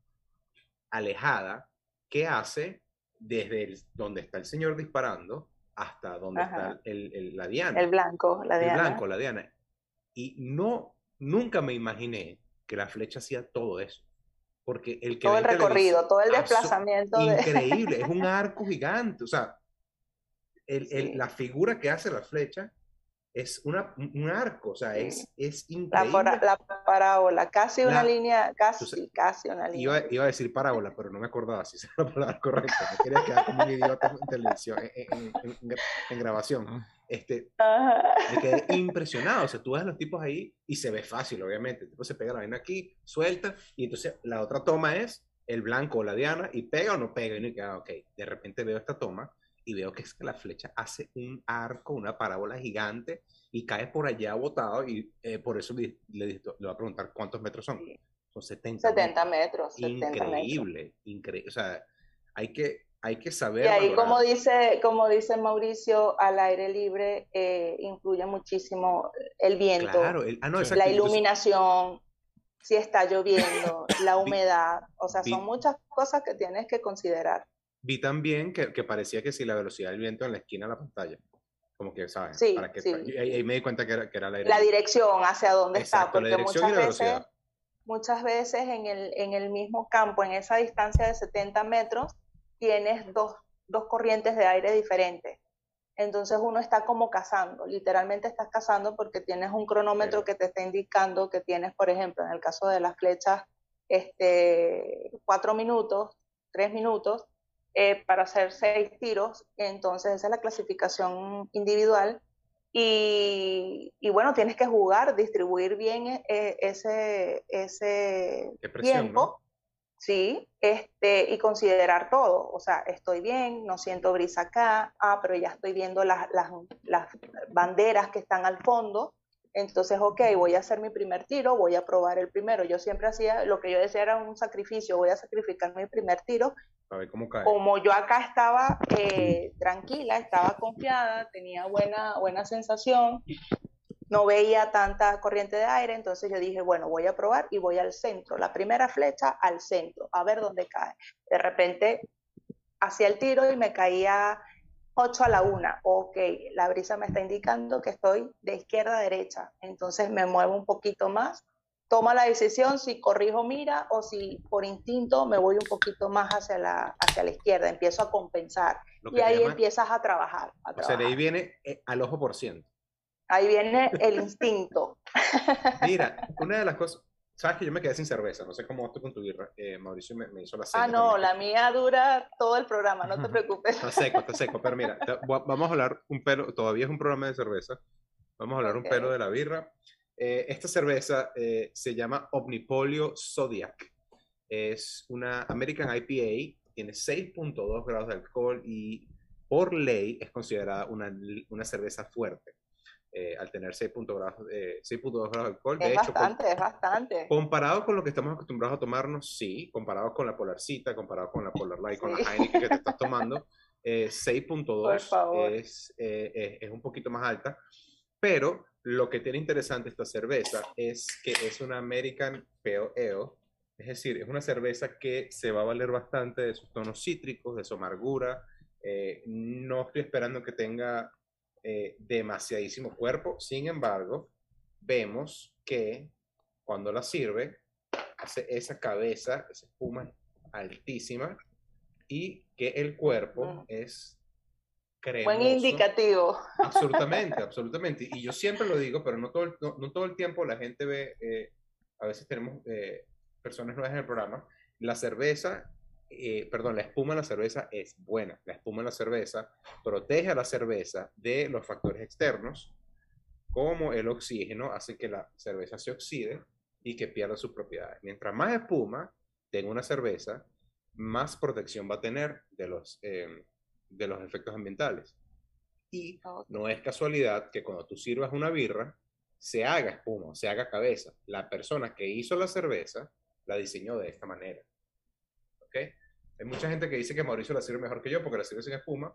alejada que hace desde donde está el señor disparando hasta donde está el, la diana. El blanco, la diana. El blanco, la diana. Y no, nunca me imaginé que la flecha hacía todo eso. Porque el que todo el recorrido, todo el desplazamiento. Increíble, es un arco gigante. O sea, el, la figura que hace la flecha es una, un arco, o sea, es, es La, increíble. para- la parábola, casi una La- línea, casi, casi una línea. Iba, iba a decir parábola, pero no me acordaba si esa era la palabra correcta. Me quería quedar como un idiota en televisión, en, en- en- en- grabación. Este, Ajá. me quedé impresionado. O sea, tú ves a los tipos ahí y se ve fácil, obviamente. El tipo se pega la vaina aquí, suelta, y entonces la otra toma es el blanco o la diana, y pega o no pega. Y uno queda, ok, de repente veo esta toma y veo que es que la flecha hace un arco, una parábola gigante, y cae por allá botado, y eh, por eso le, le, le voy a preguntar cuántos metros son. Son 70. 70 metros. 70 metros. Increíble, increíble. O sea, hay que, hay que saber. Y ahí, valorar. como dice, como dice Mauricio, al aire libre eh, influye muchísimo el viento, Claro, el- ah, no, exacto. la entonces- iluminación, si está lloviendo, la humedad, o sea, son muchas cosas que tienes que considerar. Vi también que, que parecía que si la velocidad del viento en la esquina de la pantalla. Como que, ¿sabes? Sí, Para que, sí. y ahí, ahí me di cuenta que era, que era La libre. dirección hacia dónde está, Exacto, la porque dirección muchas y la veces, velocidad. muchas veces en el, en el mismo campo, en esa distancia de 70 metros, tienes dos, dos corrientes de aire diferentes. Entonces uno está como cazando, literalmente estás cazando porque tienes un cronómetro que te está indicando que tienes, por ejemplo, en el caso de las flechas, este, cuatro minutos, tres minutos, eh, para hacer seis tiros. Entonces esa es la clasificación individual. Y, y bueno, tienes que jugar, distribuir bien eh, eh, ese, ese presión, tiempo, ¿no? sí, este, y considerar todo. O sea, estoy bien, no siento brisa acá, ah, pero ya estoy viendo las, las, las banderas que están al fondo. Entonces, ok, voy a hacer mi primer tiro, voy a probar el primero. Yo siempre hacía, lo que yo decía era un sacrificio, voy a sacrificar mi primer tiro A ver cómo cae. como yo acá estaba eh, tranquila, estaba confiada, tenía buena, buena sensación, no veía tanta corriente de aire, entonces yo dije, bueno, voy a probar y voy al centro, la primera flecha al centro, a ver dónde cae. De repente hacía el tiro y me caía 8 a la 1. Ok, la brisa me está indicando que estoy de izquierda a derecha, entonces me muevo un poquito más toma la decisión si corrijo mira o si por instinto me voy un poquito más hacia la, hacia la izquierda, empiezo a compensar. Y ahí llaman- empiezas a trabajar. a o sea, de trabajar. ahí viene eh, al ojo por ciento. Ahí viene el instinto. Mira, una de las cosas, sabes que yo me quedé sin cerveza, no sé cómo vas tú con tu birra. Eh, Mauricio me, me hizo la Ah, seña no, también. la mía dura todo el programa, no te preocupes. Está seco, está seco, pero mira, te- va- vamos a hablar un pelo, todavía es un programa de cerveza, vamos a hablar Ok. un pelo de la birra. Eh, esta cerveza eh, se llama Omnipolio Zodiac, es una American IPA, tiene 6.2 grados de alcohol y por ley es considerada una, una cerveza fuerte. eh, al tener 6.2 grados, eh, 6.2 grados de alcohol, de Es hecho, con- bastante, es bastante. Comparado con lo que estamos acostumbrados a tomarnos, sí. Comparado con la Polarcita, comparado con la Polar Light, con Sí. la Heineken que te estás tomando, eh, Por 6.2 favor. es, eh, es, es un poquito más alta. Pero lo que tiene interesante esta cerveza es que es una American Pale Ale. Es decir, es una cerveza que se va a valer bastante de sus tonos cítricos, de su amargura. Eh, no estoy esperando que tenga eh, demasiadísimo cuerpo. Sin embargo, vemos que cuando la sirve, hace esa cabeza, esa espuma altísima y que el cuerpo Mm. Buen indicativo. Absolutamente, absolutamente. Y yo siempre lo digo, pero no todo el, no, no todo el tiempo la gente ve, eh, a veces tenemos eh, personas nuevas en el programa, la cerveza, eh, perdón, la espuma de la cerveza es buena. La espuma de la cerveza protege a la cerveza de los factores externos, como el oxígeno hace que la cerveza se oxide y que pierda sus propiedades. Mientras más espuma tenga una cerveza, más protección va a tener de los, eh, de los efectos ambientales. Y Ok. no es casualidad que cuando tú sirvas una birra, se haga espuma, se haga cabeza. La persona que hizo la cerveza la diseñó de esta manera. ¿Ok? Hay mucha gente que dice que Mauricio la sirve mejor que yo porque la sirve sin espuma.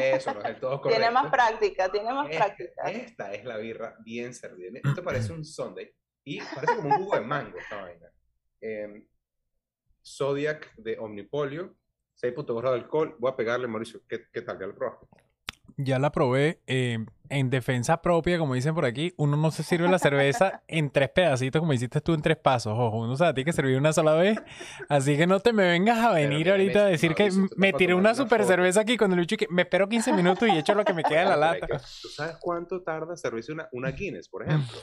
Eso no es del todo correcto. Tiene más práctica, tiene más Esta, práctica. esta es la birra bien servida. Esto parece un Sunday y parece como un jugo de mango esta vaina. Eh, Zodiac de Omnipolio, 6.2 grados de alcohol. Voy a pegarle, Mauricio. ¿Qué, tal? ¿Ya lo probaste? Ya la probé. eh, en defensa propia, como dicen por aquí, uno no se sirve la cerveza en tres pedacitos, como hiciste tú en tres pasos. Ojo, uno sabe a ti que servir una sola vez. Así que no te me vengas a venir ahorita a decir que me tiré una super cerveza aquí con el lucho que me espero 15 minutos y echo lo que me queda en la lata. ¿Tú sabes cuánto tarda servirse una, una Guinness, por ejemplo?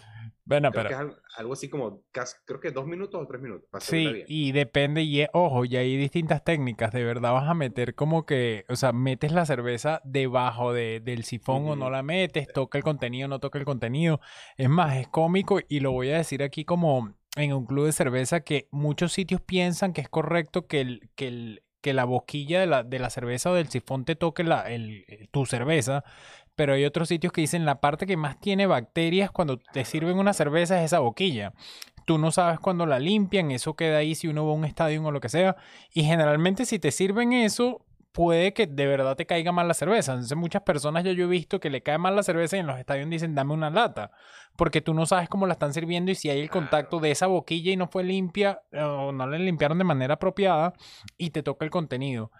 Bueno, creo pero... que es algo así como, creo que dos minutos o tres minutos. Para sí, bien. y depende, y ojo, y hay distintas técnicas. De verdad vas a meter como que, o sea, metes la cerveza debajo de, del sifón o no la metes, toca el contenido, no toca el contenido. Es más, es cómico y lo voy a decir aquí como en un club de cerveza que muchos sitios piensan que es correcto que el, que el, que la boquilla de la, de la cerveza o del sifón te toque la, el, tu cerveza, pero hay otros sitios que dicen la parte que más tiene bacterias cuando te sirven una cerveza es esa boquilla. Tú no sabes cuándo la limpian, eso queda ahí si uno va a un estadio o lo que sea. Y generalmente si te sirven eso, puede que de verdad te caiga mal la cerveza. Entonces muchas personas ya yo he visto que le cae mal la cerveza y en los estadios dicen dame una lata, porque tú no sabes cómo la están sirviendo y si hay el contacto de esa boquilla y no fue limpia o no la limpiaron de manera apropiada y te toca el contenido.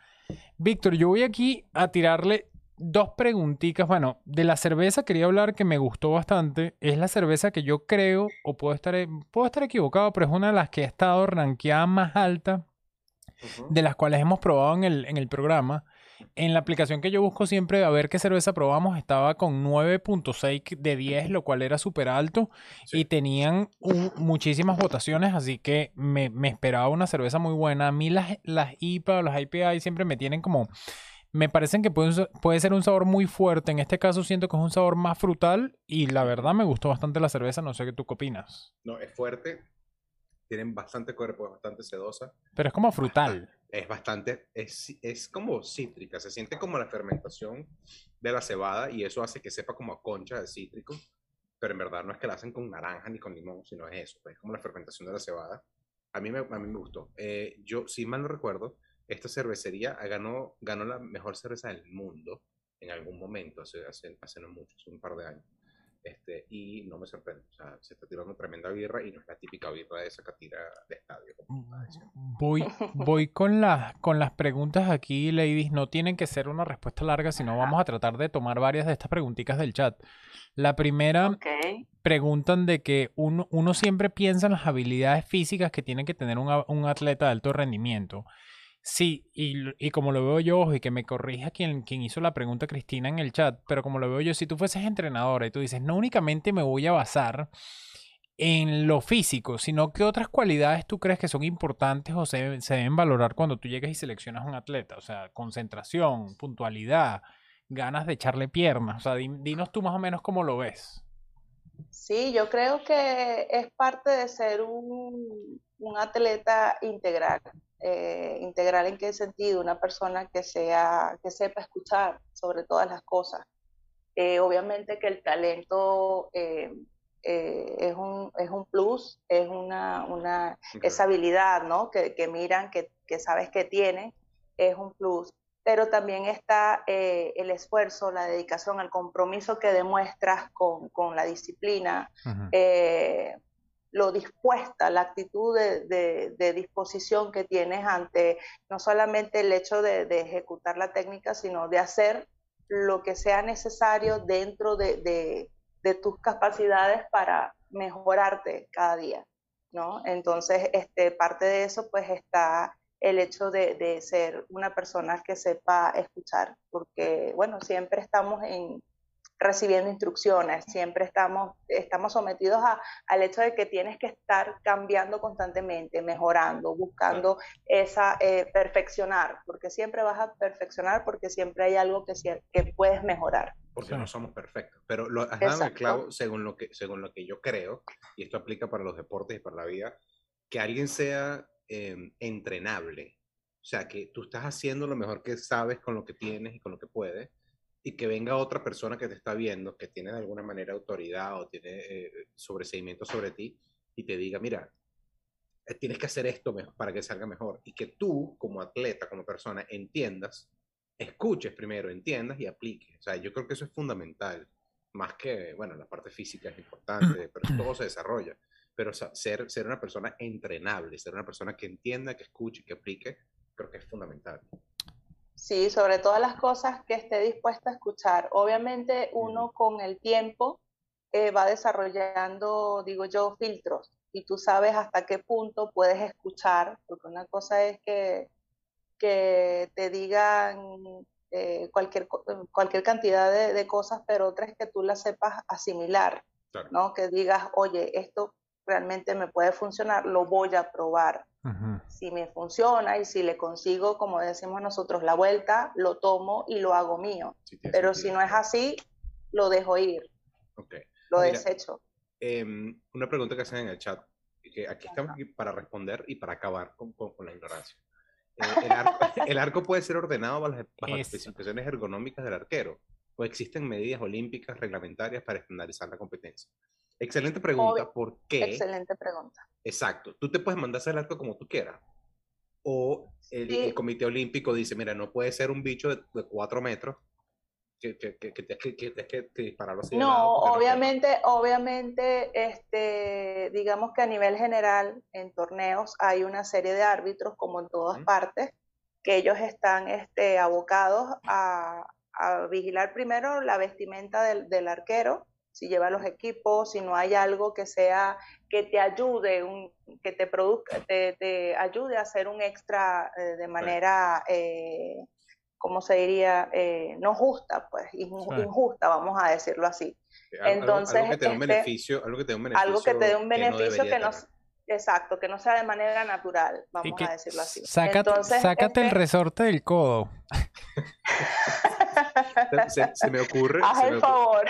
Víctor, yo voy aquí a tirarle dos preguntitas. Bueno, de la cerveza quería hablar que me gustó bastante. Es la cerveza que yo creo, o puedo estar, puedo estar equivocado, pero es una de las que ha estado rankeada más alta, de las cuales hemos probado en el, en el programa. En la aplicación que yo busco siempre a ver qué cerveza probamos estaba con 9.6 de 10, lo cual era súper alto y tenían muchísimas votaciones, así que me, me, esperaba una cerveza muy buena. A mí las, las IPA o las IPA siempre me tienen como me parecen que puede, puede ser un sabor muy fuerte. En este caso siento que es un sabor más frutal y la verdad me gustó bastante la cerveza. No sé qué tú opinas. No, es fuerte. Tienen bastante cuerpo, es bastante sedosa. Pero es como frutal. Es bastante, es, es como cítrica. Se siente como la fermentación de la cebada y eso hace que sepa como a concha de cítrico. Pero en verdad no es que la hacen con naranja ni con limón, sino es eso. Pues, es como la fermentación de la cebada. A mí me, a mí me gustó. Eh, yo, si mal no recuerdo, esta cervecería ganó, ganó la mejor cerveza del mundo en algún momento, hace, hace, hace no mucho, hace un par de años. Este, y no me sorprende, o sea, se está tirando tremenda birra y no es la típica birra de esa catira de estadio. voy, voy con, las con las preguntas aquí, ladies. No tienen que ser una respuesta larga, sino vamos a tratar de tomar varias de estas preguntitas del chat. La primera, preguntan de que uno, uno siempre piensa en las habilidades físicas que tiene que tener un, un atleta de alto rendimiento. Sí, y, como lo veo yo, y que me corrija quien, quien hizo la pregunta Cristina en el chat, pero como lo veo yo, si tú fueses entrenadora y tú dices, no únicamente me voy a basar en lo físico, sino que otras cualidades tú crees que son importantes o se, se deben valorar cuando tú llegas y seleccionas a un atleta, o sea, concentración, puntualidad, ganas de echarle piernas, o sea, dinos tú más o menos cómo lo ves. Sí, yo creo que es parte de ser un, un atleta integral. Eh, integral en qué sentido, una persona que, sea, que sepa escuchar sobre todas las cosas. Eh, obviamente que el talento eh, es, un, es un plus, es una, una esa habilidad ¿no? que, que miran, que, que, sabes que tiene, es un plus. Pero también está el esfuerzo, la dedicación, el compromiso que demuestras con, con la disciplina, lo dispuesta, la actitud de, disposición que tienes ante no solamente el hecho de, ejecutar la técnica, sino de hacer lo que sea necesario dentro de, tus capacidades para mejorarte cada día, ¿no? Entonces, este, parte de eso pues está el hecho de ser una persona que sepa escuchar, porque, bueno, siempre estamos en, recibiendo instrucciones, siempre estamos, estamos sometidos a, al hecho de que tienes que estar cambiando constantemente, mejorando, buscando esa eh, perfeccionar, porque siempre vas a perfeccionar, porque siempre hay algo que, que puedes mejorar. Porque no somos perfectos, pero lo has dado el clavo según lo, que, según lo que yo creo, y esto aplica para los deportes y para la vida, que alguien sea em, entrenable, o sea, que tú estás haciendo lo mejor que sabes con lo que tienes y con lo que puedes, y que venga otra persona que te está viendo, que tiene de alguna manera autoridad o tiene eh, sobreseimiento sobre ti y te diga, mira, eh, tienes que hacer esto para que salga mejor. Y que tú, como atleta, como persona, entiendas, escuches primero, entiendas y apliques. O sea, yo creo que eso es fundamental. Más que, bueno, la parte física es importante, pero todo se desarrolla. Pero ser, ser una persona entrenable, ser una persona que entienda, que escuche, que aplique, creo que es fundamental. Sí, sobre todas las cosas que esté dispuesta a escuchar. Obviamente uno con el tiempo eh, va desarrollando, digo yo, filtros y tú sabes hasta qué punto puedes escuchar, porque una cosa es que, que te digan eh, cualquier, cualquier cantidad de, cosas, pero otra es que tú las sepas asimilar, ¿no? Que digas, oye, esto realmente me puede funcionar, lo voy a probar. Si me funciona y si le consigo, como decimos nosotros, la vuelta, lo tomo y lo hago mío. Pero si no es así, lo dejo ir. Lo desecho. Em, una pregunta que hacen en el chat, que aquí estamos para responder y para acabar con, con, la ignorancia. Eh, el, arco, puede ser ordenado bajo, las especificaciones ergonómicas del arquero o existen medidas olímpicas reglamentarias para estandarizar la competencia. Excelente pregunta, ¿por qué? Excelente pregunta. Exacto, tú te puedes mandar hacer el arco como tú quieras. O el, Comité Olímpico dice, mira, no puede ser un bicho de, de cuatro metros que, que, que, que, que, dispararlo así. No, obviamente, obviamente, este, digamos que a nivel general en torneos hay una serie de árbitros, como en todas partes, que ellos están este, abocados a, a vigilar primero la vestimenta del, del, arquero, si lleva los equipos, si no hay algo que sea que te ayude, un, que te produzca, te, te, ayude a hacer un extra eh, de manera eh, ¿cómo se diría? Eh, no justa, pues, injusta, vamos a decirlo así. Entonces, algo que te dé un este, beneficio, algo que te dé un beneficio, algo que te dé un beneficio que no, exacto, que no sea de manera natural, vamos a decirlo así. Sácate, sácate el este resorte del codo. se, me ocurre. Haz el favor.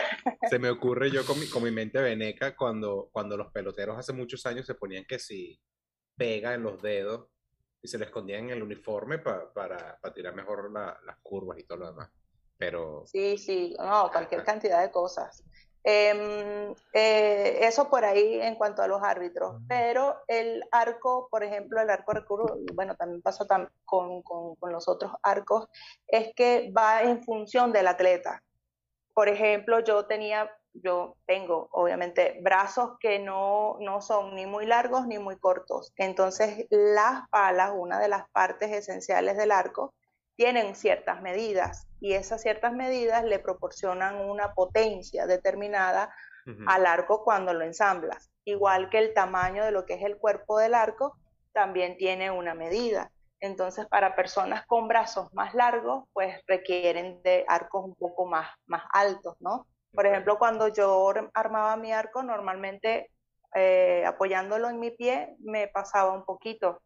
se me ocurre yo con mi, con mi mente veneca cuando, cuando los peloteros hace muchos años se ponían que si pega en los dedos y se le escondían en el uniforme para, para tirar mejor las curvas y todo lo demás. Pero... Sí, sí, no, cualquier cantidad de cosas. Em, eh, eso por ahí en cuanto a los árbitros, pero el arco, por ejemplo, el arco recurso, bueno, también pasa con, con, con, los otros arcos, es que va en función del atleta. Por ejemplo, yo tenía yo tengo obviamente brazos que no, no son ni muy largos ni muy cortos. Entonces las palas, una de las partes esenciales del arco, tienen ciertas medidas y esas ciertas medidas le proporcionan una potencia determinada al arco cuando lo ensamblas. Igual que el tamaño de lo que es el cuerpo del arco también tiene una medida. Entonces, para personas con brazos más largos, pues requieren de arcos un poco más, más altos, ¿no? Por ejemplo, cuando yo armaba mi arco, normalmente eh, apoyándolo en mi pie me pasaba un poquito,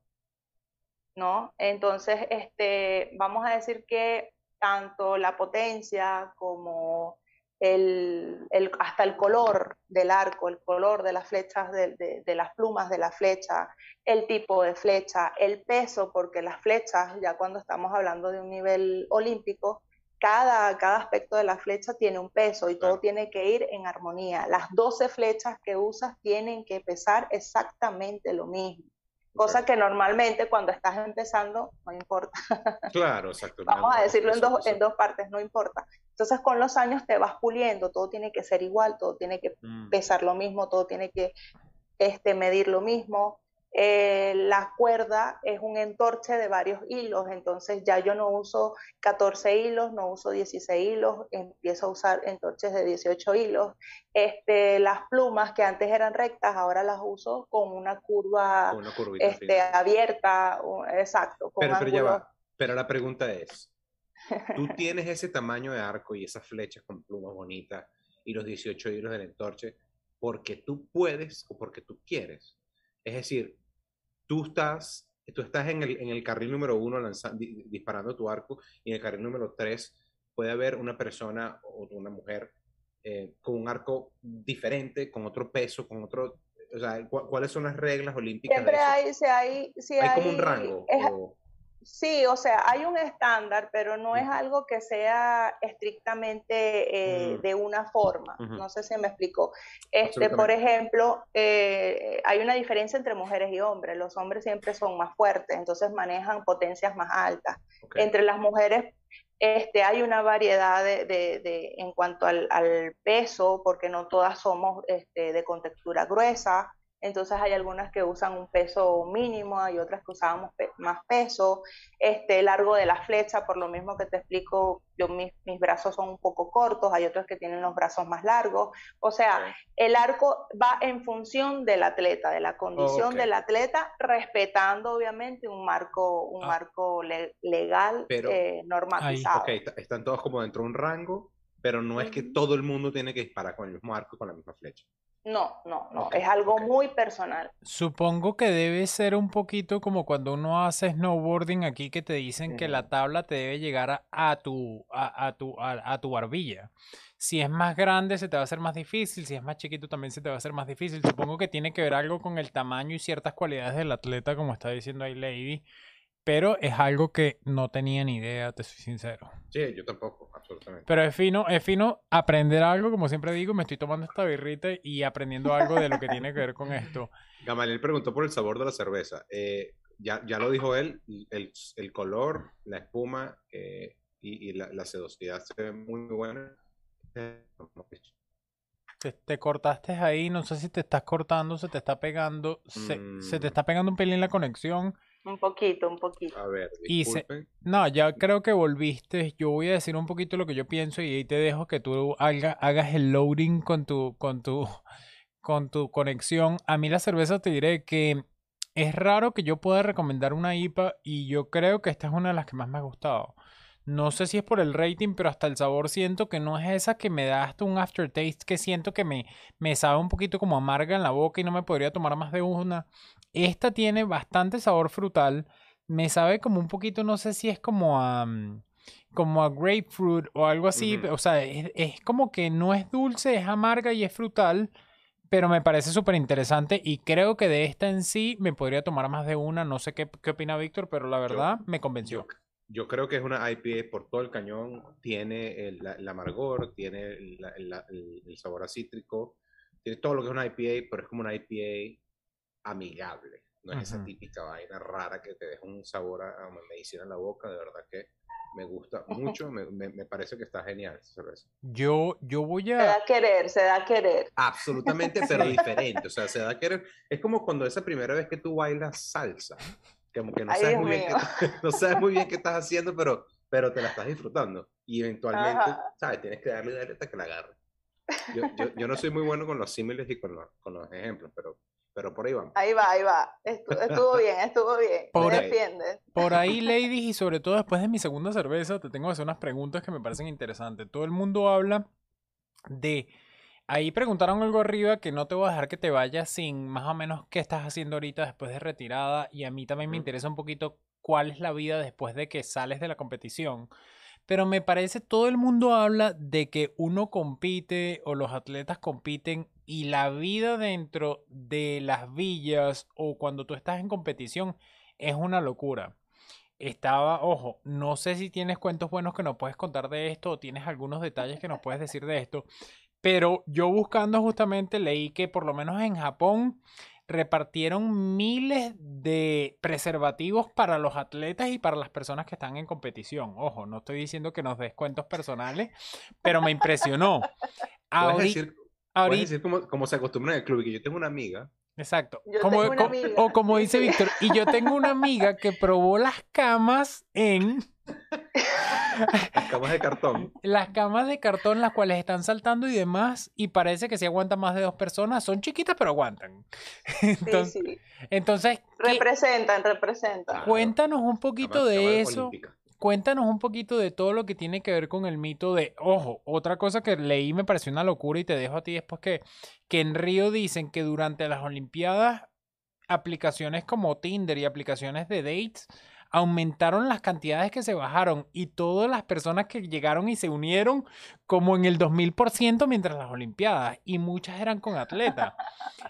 ¿no? Entonces, este, vamos a decir que tanto la potencia como el, hasta el color del arco, el color de las flechas, de, de, las plumas de la flecha, el tipo de flecha, el peso, porque las flechas, ya cuando estamos hablando de un nivel olímpico, cada, aspecto de la flecha tiene un peso y todo tiene que ir en armonía. Las 12 flechas que usas tienen que pesar exactamente lo mismo. Cosa que normalmente cuando estás empezando no importa. Claro, exacto. Vamos a decirlo en dos, en dos partes, no importa. Entonces con los años te vas puliendo, todo tiene que ser igual, todo tiene que mm. pesar lo mismo, todo tiene que este, medir lo mismo. Eh, la cuerda es un entorche de varios hilos, entonces ya yo no uso 14 hilos, no uso 16 hilos, empiezo a usar entorches de 18 hilos. Este, las plumas que antes eran rectas, ahora las uso con una curva este, abierta, exacto. pero, pero, pero la pregunta es, tú tienes ese tamaño de arco y esas flechas con plumas bonitas y los 18 hilos del entorche porque tú puedes o porque tú quieres. Es decir, tú estás, tú estás en, el, en el carril número uno disparando tu arco y en el carril número tres puede haber una persona o una mujer eh, con un arco diferente, con otro peso, con otro... O sea, ¿cuáles son las reglas olímpicas? Siempre hay, si hay, si hay, como un rango. Sí, o sea, hay un estándar, pero no es algo que sea estrictamente eh, de una forma. No sé si me explico. Este, por ejemplo, eh, hay una diferencia entre mujeres y hombres. Los hombres siempre son más fuertes, entonces manejan potencias más altas. Entre las mujeres este, hay una variedad de, de, en cuanto al, al, peso, porque no todas somos este, de contextura gruesa. Entonces hay algunas que usan un peso mínimo, hay otras que usábamos más peso, este largo de la flecha, por lo mismo que te explico, yo mis, mis, brazos son un poco cortos, hay otros que tienen los brazos más largos, o sea, el arco va en función del atleta, de la condición del atleta, respetando obviamente un marco, un ah. marco legal eh, normatizado. están todos como dentro de un rango, pero no es que todo el mundo tiene que disparar con el mismo arco y con la misma flecha. No, no, no, es algo muy personal. Supongo que debe ser un poquito como cuando uno hace snowboarding aquí que te dicen que la tabla te debe llegar a, tu, a, tu, a, tu barbilla. Si es más grande se te va a hacer más difícil, si es más chiquito también se te va a hacer más difícil. Supongo que tiene que ver algo con el tamaño y ciertas cualidades del atleta, como está diciendo ahí Lady. Pero es algo que no tenía ni idea, te soy sincero. Sí, yo tampoco, absolutamente. Pero es fino, es fino aprender algo, como siempre digo, me estoy tomando esta birrita y aprendiendo algo de lo que tiene que ver con esto. Gamaliel preguntó por el sabor de la cerveza. Eh, ya, ya lo dijo él, el, el color, la espuma eh, y, y, la, la sedosidad se ve muy buena. Te, te, cortaste ahí, no sé si te estás cortando, se te está pegando, se, se te mm. está pegando un pelín la conexión. Un poquito, un poquito. A ver, disculpen. no, ya creo que volviste. Yo voy a decir un poquito lo que yo pienso y ahí te dejo que tú hagas el loading con tu, con tu, con tu conexión. A mí la cerveza te diré que es raro que yo pueda recomendar una IPA y yo creo que esta es una de las que más me ha gustado. No sé si es por el rating, pero hasta el sabor siento que no es esa que me da hasta un aftertaste que siento que me, me sabe un poquito como amarga en la boca y no me podría tomar más de una. Esta tiene bastante sabor frutal. Me sabe como un poquito, no sé si es como a, mm, como a grapefruit o algo así. O sea, es, como que no es dulce, es amarga y es frutal. Pero me parece súper interesante y creo que de esta en sí me podría tomar más de una. No sé qué, qué opina Víctor, pero la verdad me convenció. Yo, creo que es una IPA por todo el cañón. Tiene el, amargor, tiene el, el, sabor a cítrico, tiene todo lo que es una IPA, pero es como una IPA amigable. No es esa típica vaina rara que te deja un sabor a, medicina en la boca. De verdad que me gusta mucho. me, me, parece que está genial esa cerveza. Yo, yo voy a. Se da a querer, se da a querer. Absolutamente, pero diferente. O sea, se da a querer. Es como cuando esa primera vez que tú bailas salsa. Como que no, sabes muy, bien qué, no sabes muy bien qué estás haciendo, pero, pero te la estás disfrutando. Y eventualmente, ¿sabes? Tienes que darle hasta que la agarre. Yo, yo, yo, no soy muy bueno con los símiles y con los, con los ejemplos, pero pero por ahí vamos. Ahí va, ahí va. Estuvo, bien, estuvo bien. Por, Me defiendes. Por ahí, ladies, y sobre todo después de mi segunda cerveza, te tengo que hacer unas preguntas que me parecen interesantes. Todo el mundo habla de... Ahí preguntaron algo arriba que no te voy a dejar que te vayas sin más o menos qué estás haciendo ahorita después de retirada. Y a mí también me interesa un poquito cuál es la vida después de que sales de la competición. Pero me parece, todo el mundo habla de que uno compite o los atletas compiten y la vida dentro de las villas o cuando tú estás en competición es una locura. Estaba, ojo, no sé si tienes cuentos buenos que nos puedes contar de esto o tienes algunos detalles que nos puedes decir de esto, pero yo buscando justamente leí que por lo menos en Japón repartieron miles de preservativos para los atletas y para las personas que están en competición. Ojo, no estoy diciendo que nos des cuentos personales, pero me impresionó. Decir como, se acostumbra en el club y que yo tengo una amiga. Exacto. Como, O como dice Víctor, y yo tengo una amiga que probó las camas en... Las camas de cartón. Las camas de cartón, las cuales están saltando y demás, y parece que si aguantan más de dos personas. Son chiquitas, pero aguantan. Entonces, sí, entonces representan, representan. Cuéntanos un poquito de eso. Cuéntanos un poquito de todo lo que tiene que ver con el mito de, ojo, otra cosa que leí me pareció una locura y te dejo a ti después que, que en Río dicen que durante las Olimpiadas aplicaciones como Tinder y aplicaciones de dates aumentaron las cantidades que se bajaron y todas las personas que llegaron y se unieron como en el 2000% mientras las Olimpiadas y muchas eran con atletas.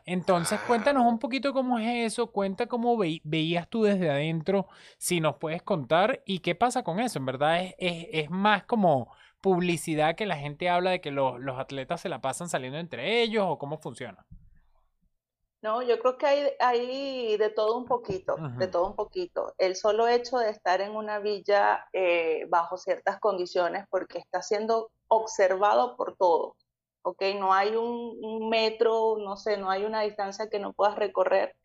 Entonces cuéntanos un poquito cómo es eso, cuenta cómo veías tú desde adentro, si nos puedes contar y qué pasa con eso. En verdad es, es, más como publicidad que la gente habla de que los atletas se la pasan saliendo entre ellos o cómo funciona. No, yo creo que hay, hay de todo un poquito, de todo un poquito. El solo hecho de estar en una villa eh, bajo ciertas condiciones, porque está siendo observado por todos. ¿ok? No hay un, metro, no sé, no hay una distancia que no puedas recorrer.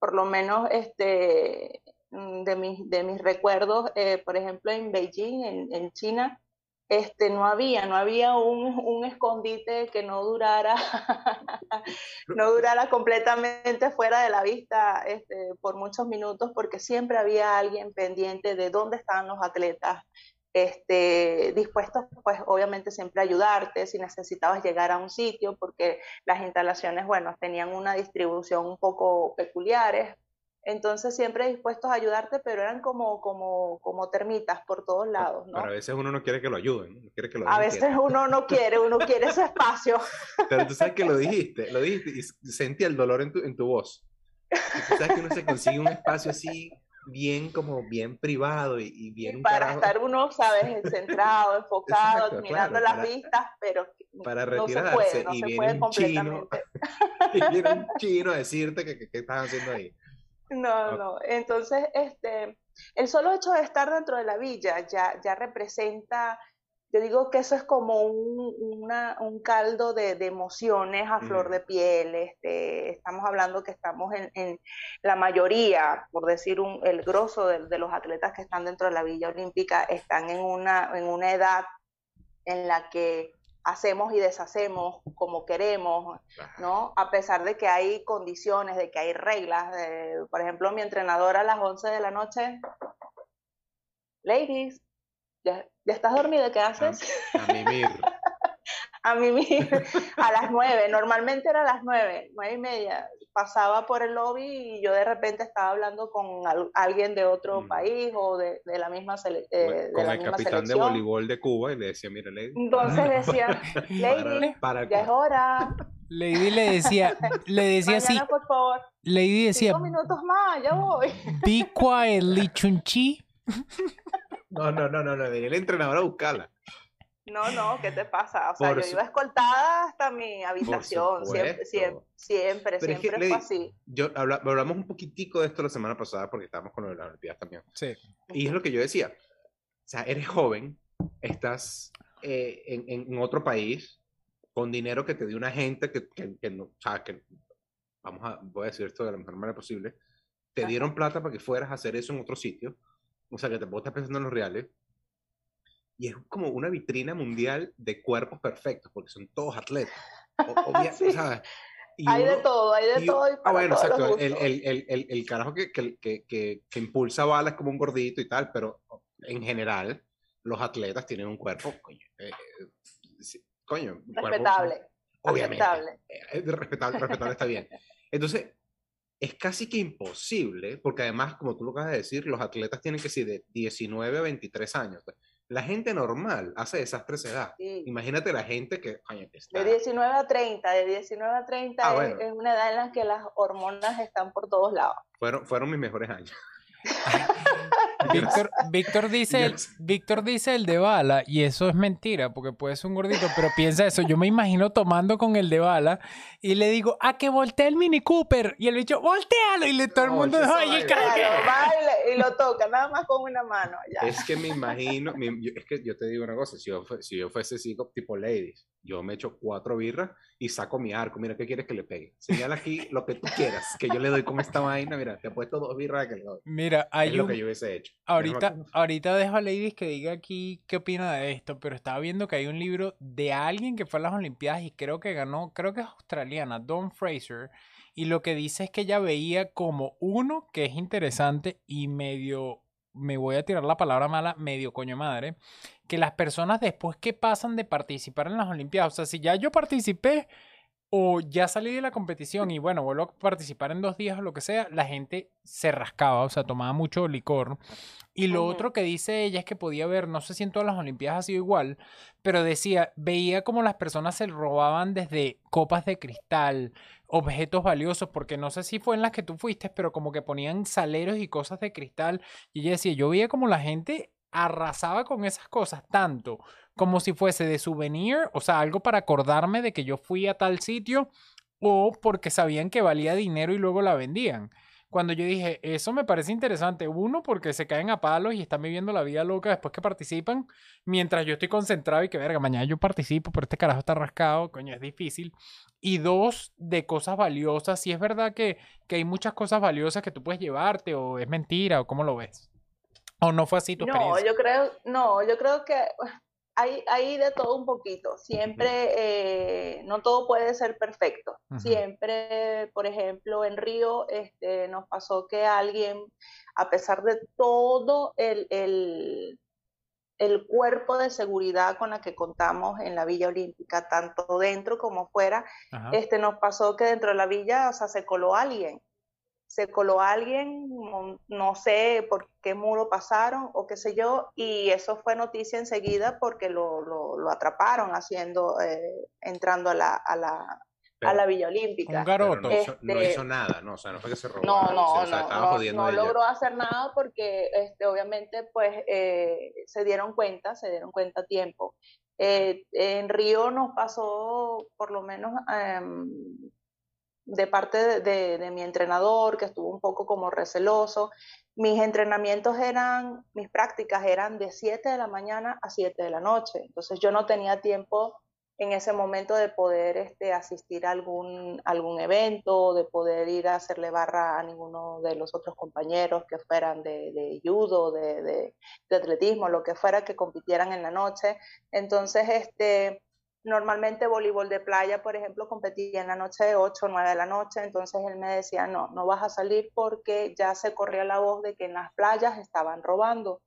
Por lo menos este, mm, de, mis, de mis recuerdos, eh, por ejemplo, en Beijing, en, en China, este, no había, no había un, un escondite que no durara, no durara completamente fuera de la vista este, por muchos minutos, porque siempre había alguien pendiente de dónde estaban los atletas, este, dispuestos, pues obviamente siempre a ayudarte si necesitabas llegar a un sitio, porque las instalaciones, bueno, tenían una distribución un poco peculiares, entonces siempre dispuestos a ayudarte, pero eran como, como, como termitas por todos lados, ¿no? Pero a veces uno no quiere que lo ayuden, no quiere que lo A veces uno no quiere, uno quiere su espacio. Pero tú sabes que lo dijiste, lo dijiste y sentí el dolor en tu, en tu voz. tú sabes que uno se consigue un espacio así bien como bien privado y, bien... para estar uno, sabes, centrado, enfocado, mirando las vistas, pero para retirarse y viene un chino y viene un chino a decirte que, qué estás haciendo ahí. No, no. Entonces, este, el solo hecho de estar dentro de la villa ya, ya representa, yo digo que eso es como un, un caldo de, de, emociones a flor de piel. Este, estamos hablando que estamos en, en la mayoría, por decir un, el grosso de, de, los atletas que están dentro de la villa olímpica, están en una, en una edad en la que hacemos y deshacemos como queremos, ¿no? A pesar de que hay condiciones, de que hay reglas. por ejemplo, mi entrenadora a las 11 de la noche, ladies, ¿ya, estás dormida? ¿Qué haces? A, a mimir. A mimir. A las 9, normalmente era a las 9, 9 y media pasaba por el lobby y yo de repente estaba hablando con alguien de otro mm. país o de, de la misma, selección. con el capitán de voleibol de Cuba y le decía, mire, Lady. Entonces decía, Lady, ya es hora. Lady le decía, le decía así. por favor. Lady decía. Cinco minutos más, ya voy. Be quiet, Lichunchi. No, no, no, no, no, venía el entrenador a buscarla. No, no, ¿qué te pasa? O sea, yo iba escoltada hasta mi habitación, siempre, siempre, siempre, siempre fue así. Yo, hablamos un poquitico de esto la semana pasada porque estábamos con lo de las Olimpiadas también. Sí. Y es lo que yo decía. O sea, eres joven, estás eh, en, en, otro país con dinero que te dio una gente que, que, no, o sea, que, vamos a, voy a decir esto de la mejor manera posible, te dieron plata para que fueras a hacer eso en otro sitio. O sea, que te puedo pensando en los reales y es como una vitrina mundial de cuerpos perfectos, porque son todos atletas. hay de todo, hay de todo. ah, bueno, exacto. El, el, el, el, carajo que, que, que, que, impulsa balas como un gordito y tal, pero en general, los atletas tienen un cuerpo, coño, eh, coño respetable. obviamente. Eh, respetable, respetable está bien. Entonces, es casi que imposible, porque además, como tú lo acabas de decir, los atletas tienen que ser de 19 a 23 años. La gente normal hace esas tres edades. Imagínate la gente que... De 19 a 30, de 19 a 30 ah, es, una edad en la que las hormonas están por todos lados. Fueron, fueron mis mejores años. Víctor, Víctor, dice el, Víctor dice el de bala y eso es mentira porque puede ser un gordito, pero piensa eso. Yo me imagino tomando con el de bala y le digo, a que voltee el Mini Cooper y el bicho, voltealo y le todo el mundo oye, y lo toca, nada más con una mano. Es que me imagino, es que yo te digo una cosa, si yo, si yo fuese así tipo ladies, yo me echo cuatro birras y saco mi arco. Mira, ¿qué quieres que le pegue? Señala aquí lo que tú quieras, que yo le doy con esta vaina. Mira, te he puesto dos birras que le doy. Mira, hay es lo que yo hubiese hecho. Ahorita, ahorita dejo a Ladies que diga aquí qué opina de esto, pero estaba viendo que hay un libro de alguien que fue a las Olimpiadas y creo que ganó, creo que es australiana, Dawn Fraser, y lo que dice es que ella veía como uno que es interesante y medio me voy a tirar la palabra mala, medio coño madre, que las personas después que pasan de participar en las Olimpiadas, o sea, si ya yo participé o ya salí de la competición y bueno, vuelvo a participar en dos días o lo que sea, la gente se rascaba, o sea, tomaba mucho licor. Y lo otro que dice ella es que podía ver, no sé si en todas las Olimpiadas ha sido igual, pero decía, veía como las personas se robaban desde copas de cristal, objetos valiosos, porque no sé si fue en las que tú fuiste, pero como que ponían saleros y cosas de cristal. Y ella decía, yo veía como la gente arrasaba con esas cosas tanto como si fuese de souvenir, o sea, algo para acordarme de que yo fui a tal sitio, o porque sabían que valía dinero y luego la vendían. cuando yo dije, eso me parece interesante. Uno, porque se caen a palos y están viviendo la vida loca después que participan, mientras yo estoy concentrado y que verga, mañana yo participo, pero este carajo está rascado, coño, es difícil. Y dos, de cosas valiosas. Si es verdad que, que hay muchas cosas valiosas que tú puedes llevarte, o es mentira, o cómo lo ves. ¿O no fue así tu No, experiencia? yo creo, no, yo creo que hay, hay de todo un poquito. Siempre, eh, no todo puede ser perfecto. Siempre, por ejemplo, en Río este, nos pasó que alguien, a pesar de todo el, el, el cuerpo de seguridad con la que contamos en la Villa Olímpica, tanto dentro como fuera, este, nos pasó que dentro de la villa, o sea, se coló alguien. Se coló alguien, no, no sé por qué muro pasaron o qué sé yo, y eso fue noticia enseguida porque lo, lo, lo atraparon haciendo, eh, entrando a la, a la, Pero- a la Villa Olímpica. Garoto. no hizo, no Este- hizo nada, ¿no? O sea, no fue que se robó. No, no, o sea, no, estaba no, logró hacer nada porque este, obviamente pues eh, se dieron cuenta, se dieron cuenta a tiempo. Eh, en Río nos pasó por lo menos em, de parte de, mi entrenador, que estuvo un poco como receloso. Mis entrenamientos eran, mis prácticas eran de 7 de la mañana a 7 de la noche. Entonces yo no tenía tiempo en ese momento de poder este, asistir a algún, algún evento, de poder ir a hacerle barra a ninguno de los otros compañeros que fueran de, de judo, de, de, de atletismo, lo que fuera que compitieran en la noche. Entonces, este, normalmente voleibol de playa, por ejemplo, competía en la noche de 8 o 9 de la noche, entonces él me decía, no, no vas a salir porque ya se corría la voz de que en las playas estaban robando.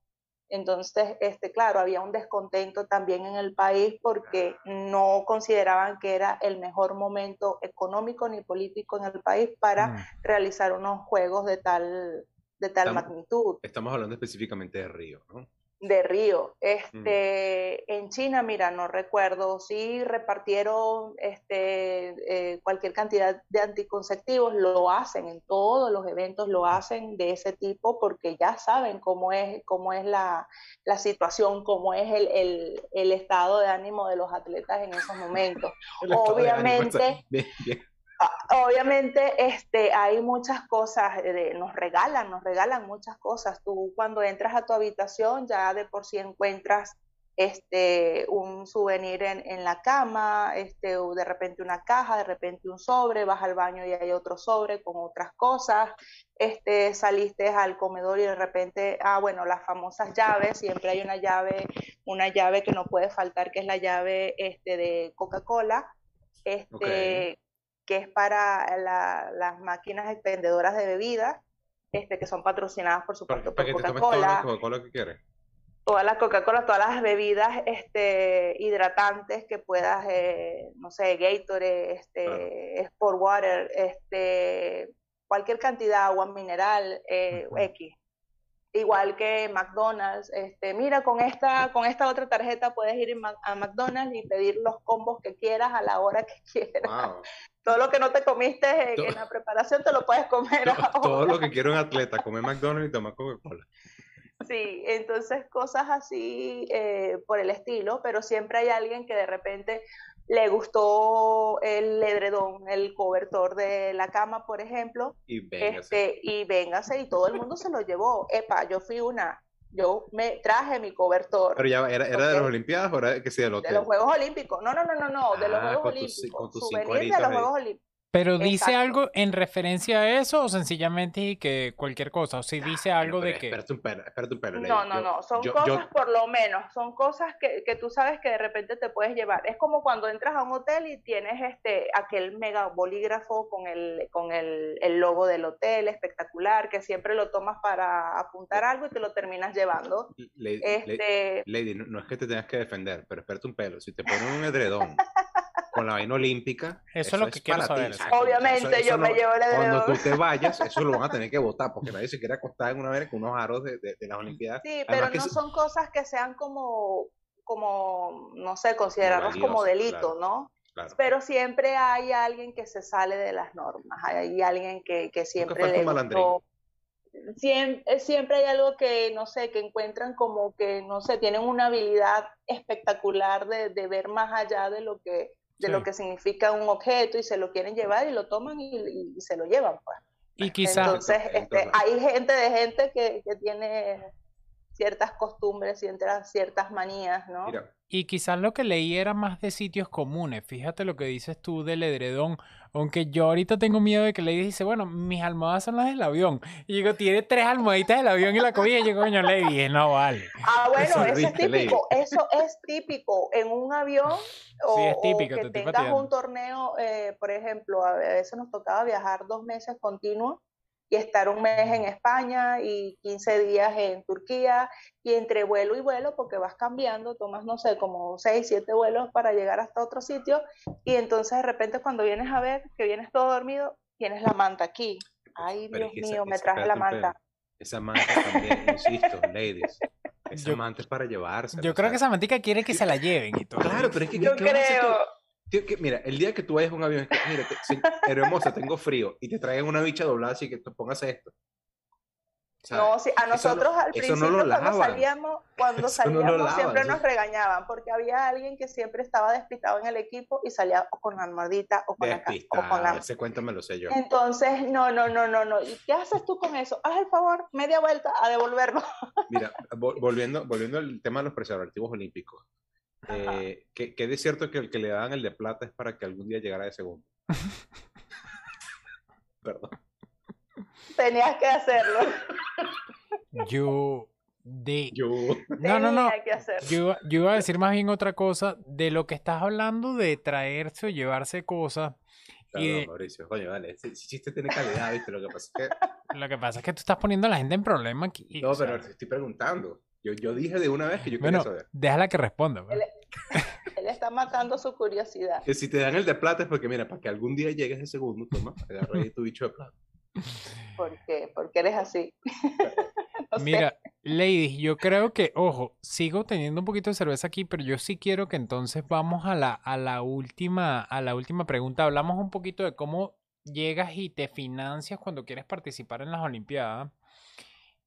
Entonces, este, claro, había un descontento también en el país porque no consideraban que era el mejor momento económico ni político en el país para Mm. realizar unos juegos de tal, de tal Estamos- magnitud Estamos hablando específicamente de Río, ¿no? De Río. Este, En China, mira, no recuerdo, sí repartieron este, eh, cualquier cantidad de anticonceptivos, lo hacen en todos los eventos, lo hacen de ese tipo porque ya saben cómo es, cómo es la, la situación, cómo es el, el, el estado de ánimo de los atletas en esos momentos. Obviamente, Bien, bien. Obviamente, este, hay muchas cosas, eh, nos regalan, nos regalan muchas cosas. Tú cuando entras a tu habitación ya de por sí encuentras este, un souvenir en, la cama, este, de repente una caja, de repente un sobre, vas al baño y hay otro sobre con otras cosas, este, saliste al comedor y de repente, ah, bueno, las famosas llaves, siempre hay una llave, una llave que no puede faltar, que es la llave este, de Coca-Cola, este, que es para la- las máquinas expendedoras de bebidas, este, que son patrocinadas, por supuesto, para por Coca-Cola, Coca-Cola que quieres. todas las Coca-Cola, todas las bebidas este, hidratantes que puedas, eh, no sé, Gatorade, este, Sport Water, este, cualquier cantidad, agua mineral, eh. X. Igual que McDonald's, este, mira, con esta, con esta otra tarjeta puedes ir a McDonald's y pedir los combos que quieras a la hora que quieras. Wow. Todo lo que no te comiste en, Todo- en la preparación te lo puedes comer To- ahora. Todo lo que quiere un atleta, comer McDonald's y tomar Coca-Cola. Sí, entonces cosas así eh, por el estilo, pero siempre hay alguien que de repente le gustó el edredón, el cobertor de la cama, por ejemplo, Y véngase. este, y véngase y todo el mundo se lo llevó. Epa, yo fui una, yo me traje mi cobertor Pero ya, ¿era, era de las Olimpiadas o era que sí del de los Juegos Olímpicos. No, no, no, no, no, de los Ah, Juegos Olímpicos. con tus de los. Juegos Olímpicos. Pero dice Exacto. algo en referencia a eso o sencillamente que cualquier cosa. O si dice algo Pero de que. Espérate un pelo, espérate un pelo. No, no, Yo- no, son yo- cosas yo- por lo menos, son cosas que, que tú sabes que de repente te puedes llevar. Es como cuando entras a un hotel y tienes este aquel mega bolígrafo con el, con el, el logo del hotel espectacular, que siempre lo tomas para apuntar algo y te lo terminas llevando. Lady- Este, Lady, no, no es que te tengas que defender, pero espérate un pelo. Si te ponen un edredón con la vaina olímpica, Eso es lo que quiero para ti, saber. obviamente Eso- eso yo me no- llevo el Cuando tú te vayas, eso lo van a tener que votar, porque nadie se quiere acostar en una vaina con unos aros de, de- de las Olimpiadas. Sí, Además pero que no se- son cosas que sean como, como, no sé, considerarlas como delito, claro. ¿no? Claro. Pero siempre hay alguien que se sale de las normas, hay alguien que, que siempre le un malandrín. gustó. Siempre, siempre hay algo que, no sé, que encuentran como que, no sé, tienen una habilidad espectacular de, de ver más allá de lo que de Sí. lo que significa un objeto y se lo quieren llevar y lo toman y, y se lo llevan, pues. Y quizás... Entonces, En to- en este, hay gente de gente que, que tiene ciertas costumbres, ciertas, ciertas manías, ¿no? Mira, Y quizás lo que leí era más de sitios comunes. Fíjate lo que dices tú del edredón. Aunque yo ahorita tengo miedo de que Lady dice, bueno, mis almohadas son las del avión. Y digo, tiene tres almohaditas del avión y la cobija. Y yo, coño, Lady, no vale. Ah, bueno, Eso eso es Lady. típico, eso es típico en un avión o, Sí, es típico, o te que estoy tengas un torneo, eh, por ejemplo, a veces nos tocaba viajar dos meses continuos y estar un mes en España y 15 días en Turquía y entre vuelo y vuelo, porque vas cambiando, tomas, no sé, como 6, 7 vuelos para llegar hasta otro sitio y entonces de repente cuando vienes a ver que vienes todo dormido, tienes la manta aquí. Ay, pero Dios es que esa- mío, me traje la manta. Esa manta también, insisto, ladies. Esa Yo- manta es para llevarse. Yo creo que esa mantica quiere que se la lleven y todo. Claro, pero es que. Yo ¿qué vas a hacer tú? creo. Tío, que, mira, el día que tú vayas a un avión, es que, mira, te- hermosa, tengo frío, y te traigan una bicha doblada así que te pongas esto. ¿sabes? No, sí, a no- nosotros al principio no cuando salíamos, cuando no salíamos lavan, siempre eso- nos regañaban porque había alguien que siempre estaba despistado en el equipo y salía o con la almohadita o con la ca- o con Despistado, la ese cuento me lo sé yo. entonces, no, no, no, no, no. ¿Y qué haces tú con eso? Haz el favor, media vuelta a devolverlo. Mira, vol- volviendo, volviendo al tema de los preservativos olímpicos. Eh, ¿qué, qué de cierto que el que le daban el de plata es para que algún día llegara de segundo? Perdón. Tenías que hacerlo. Yo, de... Yo, No, no, no. Que. Yo, iba- yo iba a decir más bien otra cosa de lo que estás hablando de traerse o llevarse cosas. Y perdón, de- Mauricio, coño, vale, ese ese chiste tiene calidad, ¿viste? Lo que pasa es que, lo que pasa es que tú estás poniendo a la gente en problema aquí. no, sea, pero te estoy preguntando. Yo, yo dije de una vez que yo bueno, quería saber. déjala que responda. pues. Él está matando su curiosidad. Que si te dan el de plata es porque, mira, para que algún día llegues de segundo, toma, agarra ahí tu bicho de plata. ¿Por qué? Porque eres así. No sé. Mira, ladies, yo creo que, ojo, sigo teniendo un poquito de cerveza aquí, pero yo sí quiero que entonces vamos a la, a la última, a la última pregunta. Hablamos un poquito de cómo llegas y te financias cuando quieres participar en las Olimpiadas.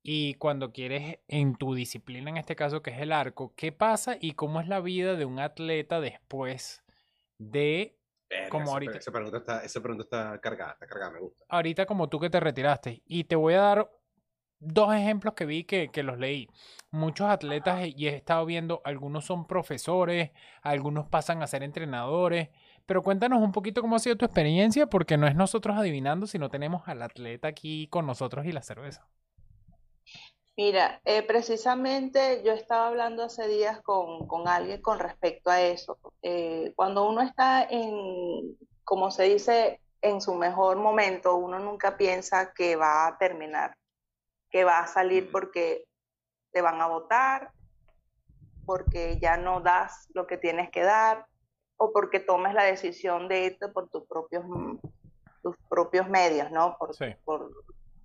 Y cuando quieres en tu disciplina, en este caso que es el arco, ¿qué pasa y cómo es la vida de un atleta después de Verga, Como esa, ahorita. Esa pregunta, está, esa pregunta está cargada, está cargada, me gusta. ahorita como tú que te retiraste. Y te voy a dar dos ejemplos que vi que, que los leí. Muchos atletas, y he estado viendo, algunos son profesores, algunos pasan a ser entrenadores. Pero cuéntanos un poquito cómo ha sido tu experiencia, porque no es nosotros adivinando, sino tenemos al atleta aquí con nosotros y la cerveza. Mira, eh, precisamente yo estaba hablando hace días con, con alguien con respecto a eso. Eh, cuando uno está en, como se dice, en su mejor momento, uno nunca piensa que va a terminar, que va a salir porque te van a votar, porque ya no das lo que tienes que dar, o porque tomes la decisión de irte por tus propios, tus propios medios, ¿no? Por, Sí. por,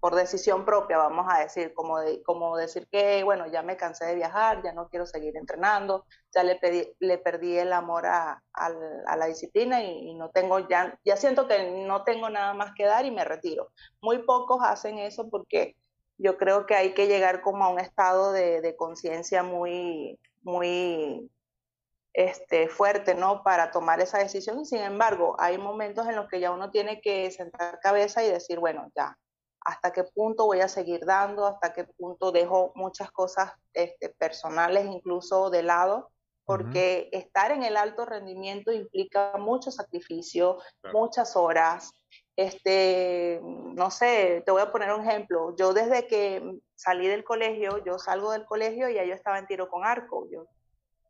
por decisión propia, vamos a decir, como, como decir que, bueno, ya me cansé de viajar, ya no quiero seguir entrenando, ya le, pedí- le perdí el amor a, la disciplina y, no tengo ya, ya siento que no tengo nada más que dar y me retiro. Muy pocos hacen eso porque yo creo que hay que llegar como a un estado de, conciencia muy, muy este, fuerte, ¿no? Para tomar esa decisión. Sin embargo, hay momentos en los que ya uno tiene que sentar cabeza y decir, bueno, ya, hasta qué punto voy a seguir dando, hasta qué punto dejo muchas cosas este, personales incluso de lado, porque estar en el alto rendimiento implica mucho sacrificio, Claro. muchas horas. Este, no sé, te voy a poner un ejemplo. Yo desde que salí del colegio, yo salgo del colegio y ya yo estaba en tiro con arco. Yo,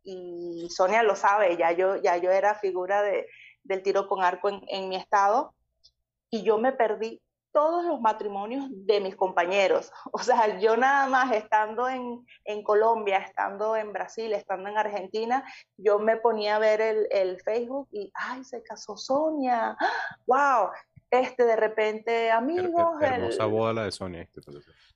y Sonia lo sabe, ya yo, ya yo era figura de, del tiro con arco en, en mi estado y yo me perdí todos los matrimonios de mis compañeros. O sea, yo nada más estando en, en Colombia, estando en Brasil, estando en Argentina, yo me ponía a ver el, el Facebook y, ay, se casó Sonia, wow, este de repente, amigos, Her- her- hermosa el- boda la de Sonia. este.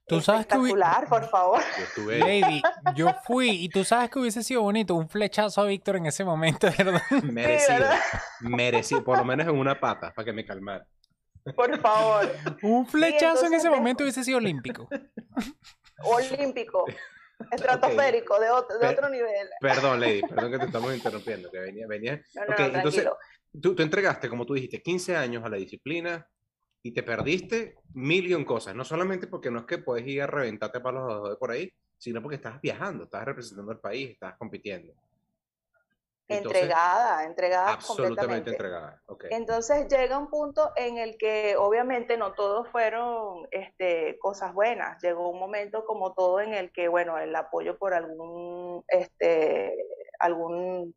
Tú sabes que hubi- espectacular, por favor. Yo estuve. Lady, yo fui y tú sabes que hubiese sido bonito un flechazo a Víctor en ese momento, ¿verdad? merecido, ¿verdad? merecido, por lo menos en una pata, para que me calmara. Por favor. Un flechazo en ese momento hubiese sido olímpico. Olímpico, estratosférico, de, otro, de otro nivel. Perdón, Lady, perdón que te estamos interrumpiendo, que venía, venía. No, no, Ok, no, entonces, tú, tú entregaste, como tú dijiste, 15 años a la disciplina, y te perdiste mil y un cosas. No solamente porque no es que puedes ir a reventarte para los de por ahí, sino porque estás viajando, estás representando al país, estás compitiendo. Entregada, entregada absolutamente entregada. Okay. Entonces llega un punto en el que obviamente no todos fueron este, cosas buenas. Llegó un momento como todo en el que, bueno, el apoyo por algún, este, algún,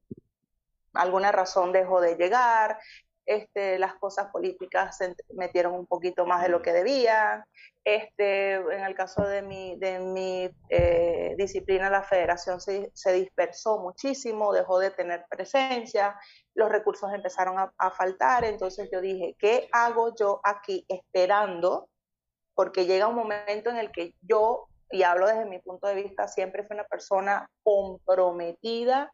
alguna razón dejó de llegar, este, las cosas políticas se metieron un poquito más de lo que debían. Este, en el caso de mi, de mi eh, disciplina, la federación se, se, dispersó muchísimo, dejó de tener presencia, los recursos empezaron a, a, faltar, entonces yo dije, ¿qué hago yo aquí esperando? Porque llega un momento en el que yo, y hablo desde mi punto de vista, siempre fui una persona comprometida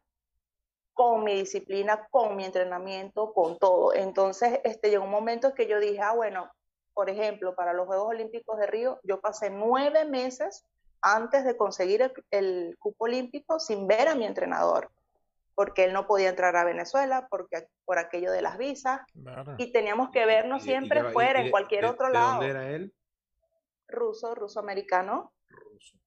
con mi disciplina, con mi entrenamiento, con todo. Entonces, este, llegó un momento que yo dije, ah, bueno, por ejemplo, para los Juegos Olímpicos de Río, yo pasé nueve meses antes de conseguir el, el cupo olímpico sin ver a mi entrenador, porque él no podía entrar a Venezuela porque, por aquello de las visas, claro. y teníamos que vernos siempre y, y, fuera, en cualquier de, otro de lado. ¿Dónde era él? Ruso,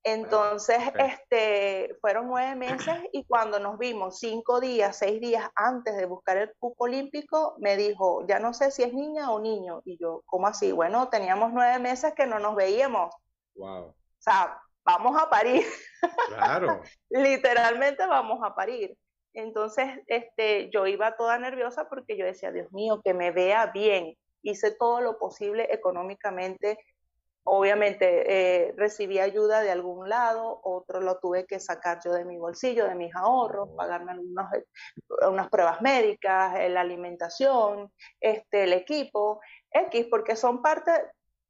Entonces, este, fueron nueve meses y cuando nos vimos cinco días, seis días antes de buscar el cupo olímpico, me dijo, ya no sé si es niña o niño. Y yo, ¿cómo así? Bueno, teníamos nueve meses que no nos veíamos. Wow. O sea, vamos a parir. Claro. Literalmente vamos a parir. Entonces, este, yo iba toda nerviosa porque yo decía, Dios mío, que me vea bien. Hice todo lo posible económicamente Obviamente eh, recibí ayuda de algún lado, otro lo tuve que sacar yo de mi bolsillo, de mis ahorros, pagarme algunas eh, unas pruebas médicas, eh, la alimentación, este, el equipo, X, porque son parte,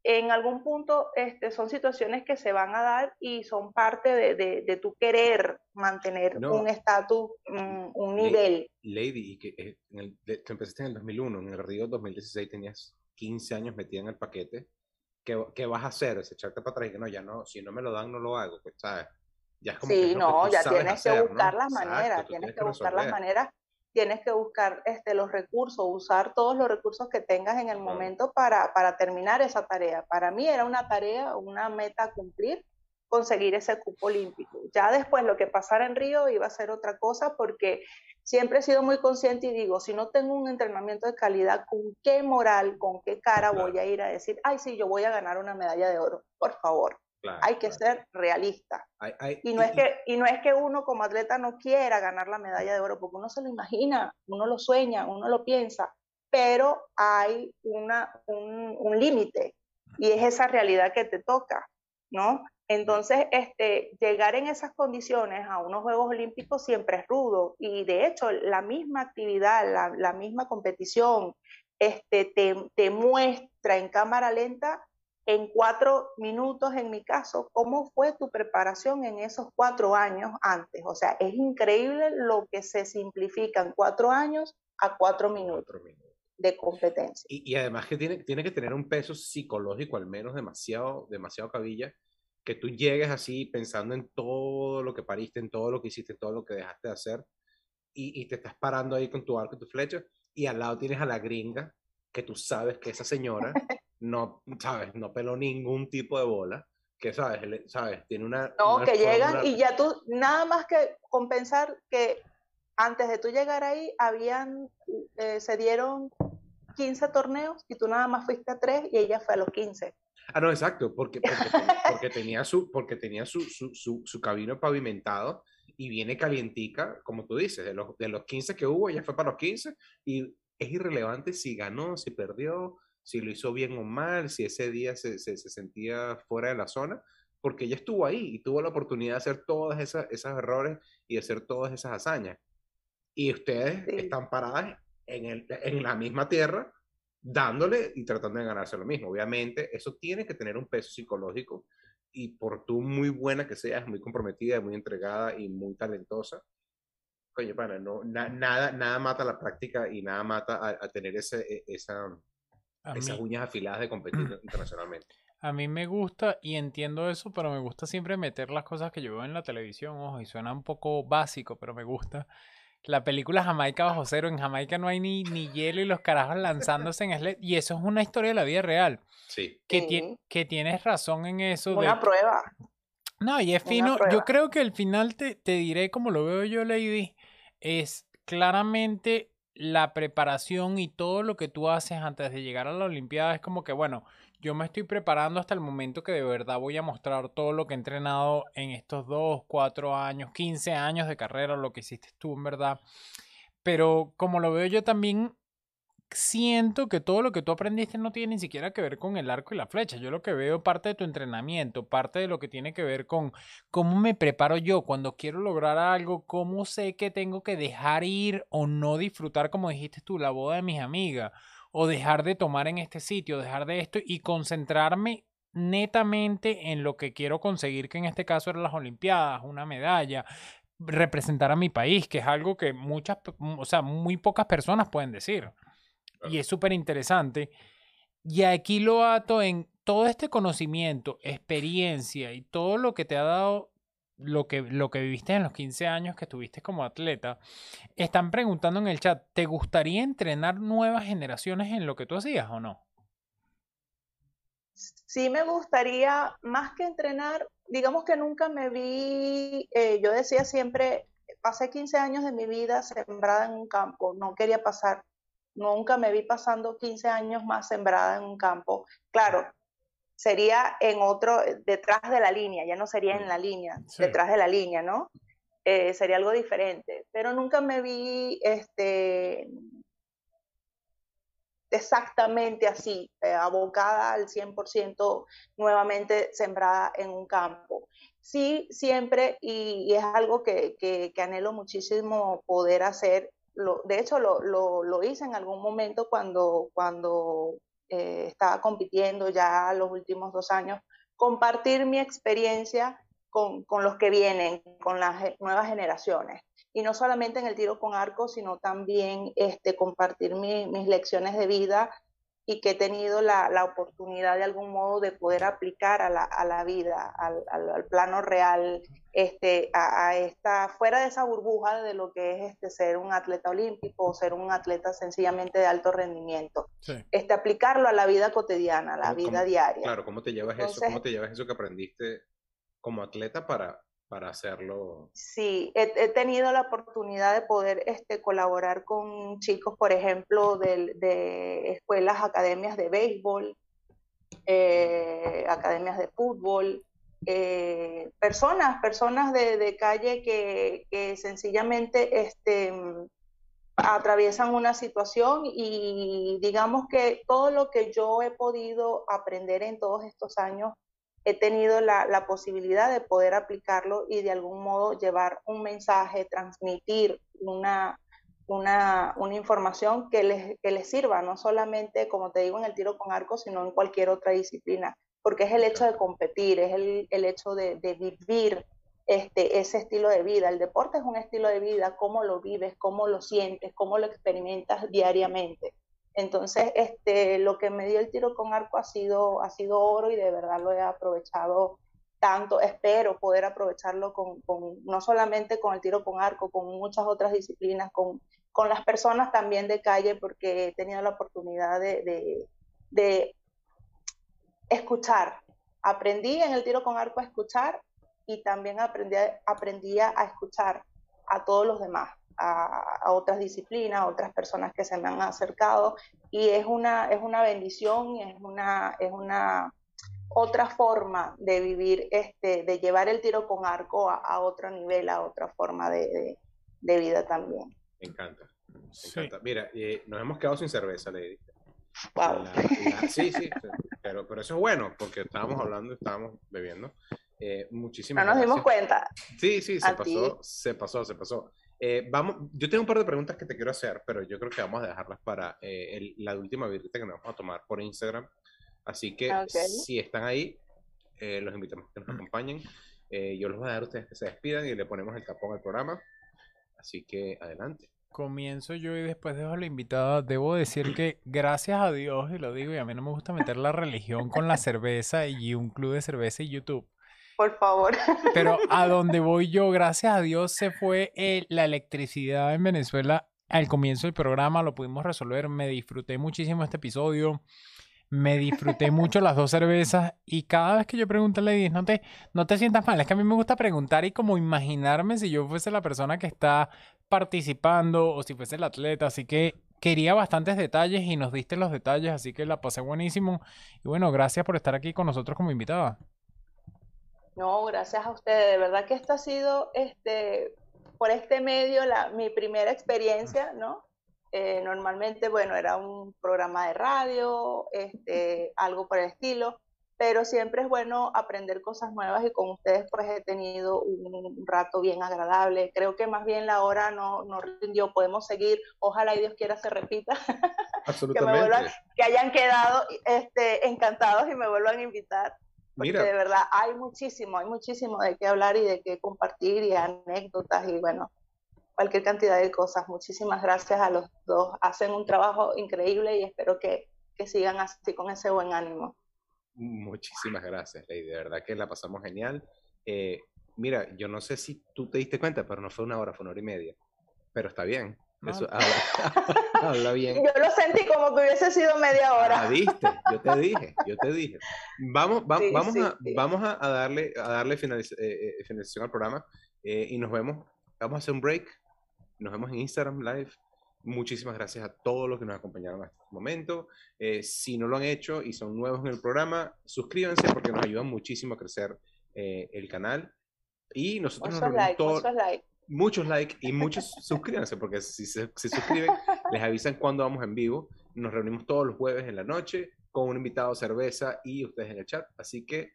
en algún punto este, son situaciones que se van a dar y son parte de, de, de tu querer mantener no. un estatus, un, un, nivel. Lady, y que en el, tú empezaste en el 2001, en el Río 2016 tenías 15 años metida en el paquete ¿qué, ¿qué, vas a hacer? Es echarte para atrás y que no, ya no, si no me lo dan, no lo hago, pues, ¿sabes? Ya es como sí, que no, ya tienes hacer, que buscar ¿no? las maneras, Exacto, tienes, que, buscar resolver. las maneras, tienes que buscar este, los recursos, usar todos los recursos que tengas en el momento para, para terminar esa tarea. Para mí era una tarea, una meta a cumplir, conseguir ese cupo olímpico. Ya después lo que pasara en Río iba a ser otra cosa porque siempre he sido muy consciente y digo, si no tengo un entrenamiento de calidad, ¿con qué moral, con qué cara claro. voy a ir a decir, ay, sí, yo voy a ganar una medalla de oro? Por favor. Claro, hay que claro. ser realista. Y, no y, es que, y no es que uno como atleta no quiera ganar la medalla de oro, porque uno se lo imagina, uno lo sueña, uno lo piensa, pero hay una, un, un límite y es esa realidad que te toca, ¿no? Entonces, este, llegar en esas condiciones a unos Juegos Olímpicos siempre es rudo y de hecho la misma actividad, la, la misma competición, este, te, te, muestra en cámara lenta en cuatro minutos, en mi caso, cómo fue tu preparación en esos cuatro años antes. O sea, es increíble lo que se simplifica en cuatro años a cuatro minutos. Cuatro minutos de competencia. Y, y, además que tiene, tiene que tener un peso psicológico al menos demasiado, demasiado cabilla, que tú llegues así pensando en todo lo que pariste, en todo lo que hiciste, en todo lo que dejaste de hacer, y, y, te estás parando ahí con tu arco y tu flecha, y al lado tienes a la gringa, que tú sabes que esa señora no, sabes, no peló ningún tipo de bola, que sabes, sabes, tiene una... No, una que llegan y ya tú, nada más que compensar que antes de tú llegar ahí, habían, eh, se dieron 15 torneos y tú nada más fuiste a 3 y ella fue a los 15. Ah, no, exacto, porque, porque, porque tenía, su, porque tenía su, su, su, su, camino pavimentado y viene calientica, como tú dices, de los, de los 15 que hubo, ella fue para los 15 y es irrelevante si ganó, si perdió, si lo hizo bien o mal, si ese día se, se, se sentía fuera de la zona, porque ella estuvo ahí y tuvo la oportunidad de hacer todos esos errores y de hacer todas esas hazañas. Y ustedes sí. están paradas en, el, en la misma tierra dándole y tratando de ganarse lo mismo. Obviamente, eso tiene que tener un peso psicológico y por tú muy buena que seas, muy comprometida, muy entregada y muy talentosa, coño, pana, no, na, nada, nada mata la práctica y nada mata a, a tener ese, e, esa, esas mí, uñas afiladas de competir internacionalmente. A mí me gusta y entiendo eso, pero me gusta siempre meter las cosas que yo veo en la televisión, ojo, y suena un poco básico, pero me gusta la película Jamaica bajo cero. En Jamaica no hay ni, ni hielo y los carajos lanzándose en sled. Y eso es una historia de la vida real. Sí. Que, tienes razón en eso. de Una prueba. No, y es fino. Yo creo que el final te, te diré, como lo veo yo, Lady, es claramente la preparación y todo lo que tú haces antes de llegar a la Olimpiada. Es como que, bueno, yo me estoy preparando hasta el momento que de verdad voy a mostrar todo lo que he entrenado en estos dos, cuatro años, 15 años de carrera, lo que hiciste tú, en verdad. Pero como lo veo yo también, siento que todo lo que tú aprendiste no tiene ni siquiera que ver con el arco y la flecha. Yo lo que veo parte de tu entrenamiento, parte de lo que tiene que ver con cómo me preparo yo cuando quiero lograr algo, cómo sé que tengo que dejar ir o no disfrutar, como dijiste tú, la boda de mis amigas, o dejar de tomar en este sitio, dejar de esto y concentrarme netamente en lo que quiero conseguir, que en este caso eran las Olimpiadas, una medalla, representar a mi país, que es algo que muchas, pe- o sea, muy pocas personas pueden decir. Y es súper interesante. Y aquí lo ato en todo este conocimiento, experiencia y todo lo que te ha dado, lo que, lo que viviste en los 15 años que estuviste como atleta. Están preguntando en el chat, ¿te gustaría entrenar nuevas generaciones en lo que tú hacías o no? Sí me gustaría, más que entrenar, digamos que nunca me vi, eh, yo decía siempre, pasé 15 años de mi vida sembrada en un campo, no quería pasar, nunca me vi pasando 15 años más sembrada en un campo. Claro, sería en otro, detrás de la línea, ya no sería en la línea, Sí. detrás de la línea, ¿no? Eh, sería algo diferente, pero nunca me vi, este, exactamente así, eh, abocada al 100% nuevamente sembrada en un campo. Sí, siempre, y, y es algo que, que, que, anhelo muchísimo poder hacer, lo, de hecho lo, lo, lo, hice en algún momento cuando, cuando eh, estaba compitiendo ya los últimos dos años, compartir mi experiencia con, con los que vienen, con las nuevas generaciones. Y no solamente en el tiro con arco, sino también este, compartir mi, mis lecciones de vida y que he tenido la, la, oportunidad de algún modo de poder aplicar a la, a la vida, al, al, al, plano real, este, a, a, esta, fuera de esa burbuja de lo que es este, ser un atleta olímpico o ser un atleta sencillamente de alto rendimiento. Sí. Este, aplicarlo a la vida cotidiana, a la ¿Cómo, vida cómo, diaria. Claro, ¿cómo te llevas Entonces, eso? ¿Cómo te llevas eso que aprendiste como atleta para, para hacerlo? Sí, he, tenido la oportunidad de poder este, colaborar con chicos, por ejemplo, de, de escuelas, academias de béisbol, eh, academias de fútbol, eh, personas, personas de, calle que, sencillamente este, atraviesan una situación y digamos que todo lo que yo he podido aprender en todos estos años he tenido la, posibilidad de poder aplicarlo y de algún modo llevar un mensaje, transmitir una, una, una información que les, que les, sirva, no solamente, como te digo, en el tiro con arco, sino en cualquier otra disciplina, porque es el hecho de competir, es el, el hecho de, de vivir este, ese estilo de vida. El deporte es un estilo de vida, cómo lo vives, cómo lo sientes, cómo lo experimentas diariamente. Entonces, este, lo que me dio el tiro con arco ha sido, ha sido oro y de verdad lo he aprovechado tanto. Espero poder aprovecharlo con, no solamente con el tiro con arco, con muchas otras disciplinas, con, con las personas también de calle, porque he tenido la oportunidad de, de, de escuchar. Aprendí en el tiro con arco a escuchar y también aprendí, aprendí a escuchar a todos los demás. A, a, otras disciplinas, a otras personas que se me han acercado y es una, es una bendición, es una, es una otra forma de vivir, este, de llevar el tiro con arco a, a otro nivel, a otra forma de, de, de vida también. Me encanta, me sí. encanta. Mira, eh, nos hemos quedado sin cerveza, Lady. Wow. La, la, sí, sí, pero, pero eso es bueno porque estábamos hablando, estábamos bebiendo. Eh, muchísimas No nos gracias. dimos cuenta. Sí, sí, se pasó, ti. se pasó, se pasó. Eh, vamos, yo tengo un par de preguntas que te quiero hacer, pero yo creo que vamos a dejarlas para eh, el, la última birrita que nos vamos a tomar por Instagram. Así que Ok. si están ahí, eh, los invitamos a que nos acompañen. Eh, yo los voy a dar a ustedes que se despidan y le ponemos el tapón al programa. Así que adelante. Comienzo yo y después dejo a la invitada. Debo decir que gracias a Dios, y lo digo, y a mí no me gusta meter la religión con la cerveza y un club de cerveza y YouTube. Por favor. Pero a donde voy yo, gracias a Dios, se fue eh, la electricidad en Venezuela al comienzo del programa, lo pudimos resolver, me disfruté muchísimo este episodio. Me disfruté mucho las dos cervezas y cada vez que yo pregunto a Lady, no te, no te sientas mal, es que a mí me gusta preguntar y como imaginarme si yo fuese la persona que está participando o si fuese el atleta, así que quería bastantes detalles y nos diste los detalles, así que la pasé buenísimo. Y bueno, gracias por estar aquí con nosotros como invitada. No, gracias a ustedes. De verdad que esto ha sido, este, por este medio, la, mi primera experiencia, ¿no? Eh, normalmente, bueno, era un programa de radio, este, algo por el estilo, pero siempre es bueno aprender cosas nuevas y con ustedes pues he tenido un, rato bien agradable. Creo que más bien la hora no, no rindió, podemos seguir, ojalá y Dios quiera se repita, Absolutamente. que, hayan quedado este, encantados y me vuelvan a invitar. Porque de verdad hay muchísimo, hay muchísimo de qué hablar y de qué compartir y anécdotas y bueno, cualquier cantidad de cosas. Muchísimas gracias a los dos. Hacen un trabajo increíble y espero que, que sigan así con ese buen ánimo. Muchísimas gracias, Lady. De verdad que la pasamos genial. Eh, mira, yo no sé si tú te diste cuenta, pero no fue una hora, fue una hora y media. Pero está bien. Eso, habla, bien. Yo lo sentí como que hubiese sido media hora. Ah, viste, yo te dije, yo te dije. Vamos, vamos, a, vamos a, darle, a darle eh, eh, finalización al programa y nos vemos. Vamos a hacer un break nos vemos en Instagram Live. Muchísimas gracias a todos los que nos acompañaron hasta este momento. Eh, si no lo han hecho y son nuevos en el programa, suscríbanse porque nos ayudan muchísimo a crecer eh, el canal. Y nosotros muchos likes, muchos likes. Muchos likes y muchos suscríbanse porque si se suscriben les avisan cuando vamos en vivo. Nos reunimos todos los jueves en la noche con un invitado cerveza y ustedes en el chat. Así que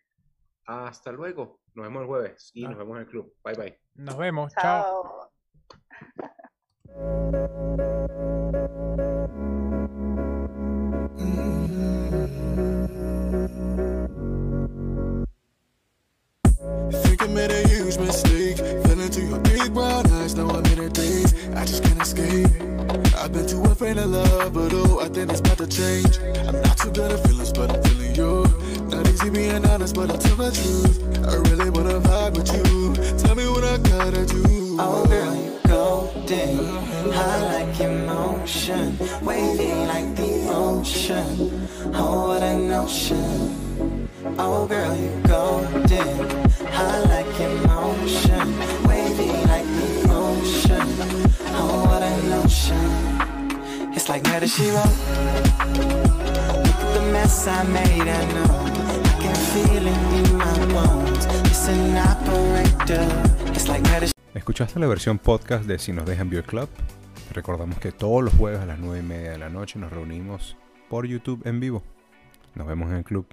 hasta luego. Nos vemos el jueves y ah. nos vemos en el club. Bye bye. Nos vemos. Chao. Chao. Think I made a huge mistake. Brown eyes, now I'm in a daze. I just can't escape. I've been too afraid of love, but oh, I think it's about to change. I'm not too good at feelings, but I'm feeling you. Not easy being honest, but I'll tell the truth. I really wanna vibe with you. Tell me what I gotta do. Oh, girl, you golden. High like emotion. Wavy like the ocean. Oh, what a notion. Oh, girl, you golden. High like emotion. ¿Escuchaste la versión podcast de Si nos dejan Beer Club? Recordamos que todos los jueves a las 9 y media de la noche nos reunimos por YouTube en vivo. Nos vemos en el club.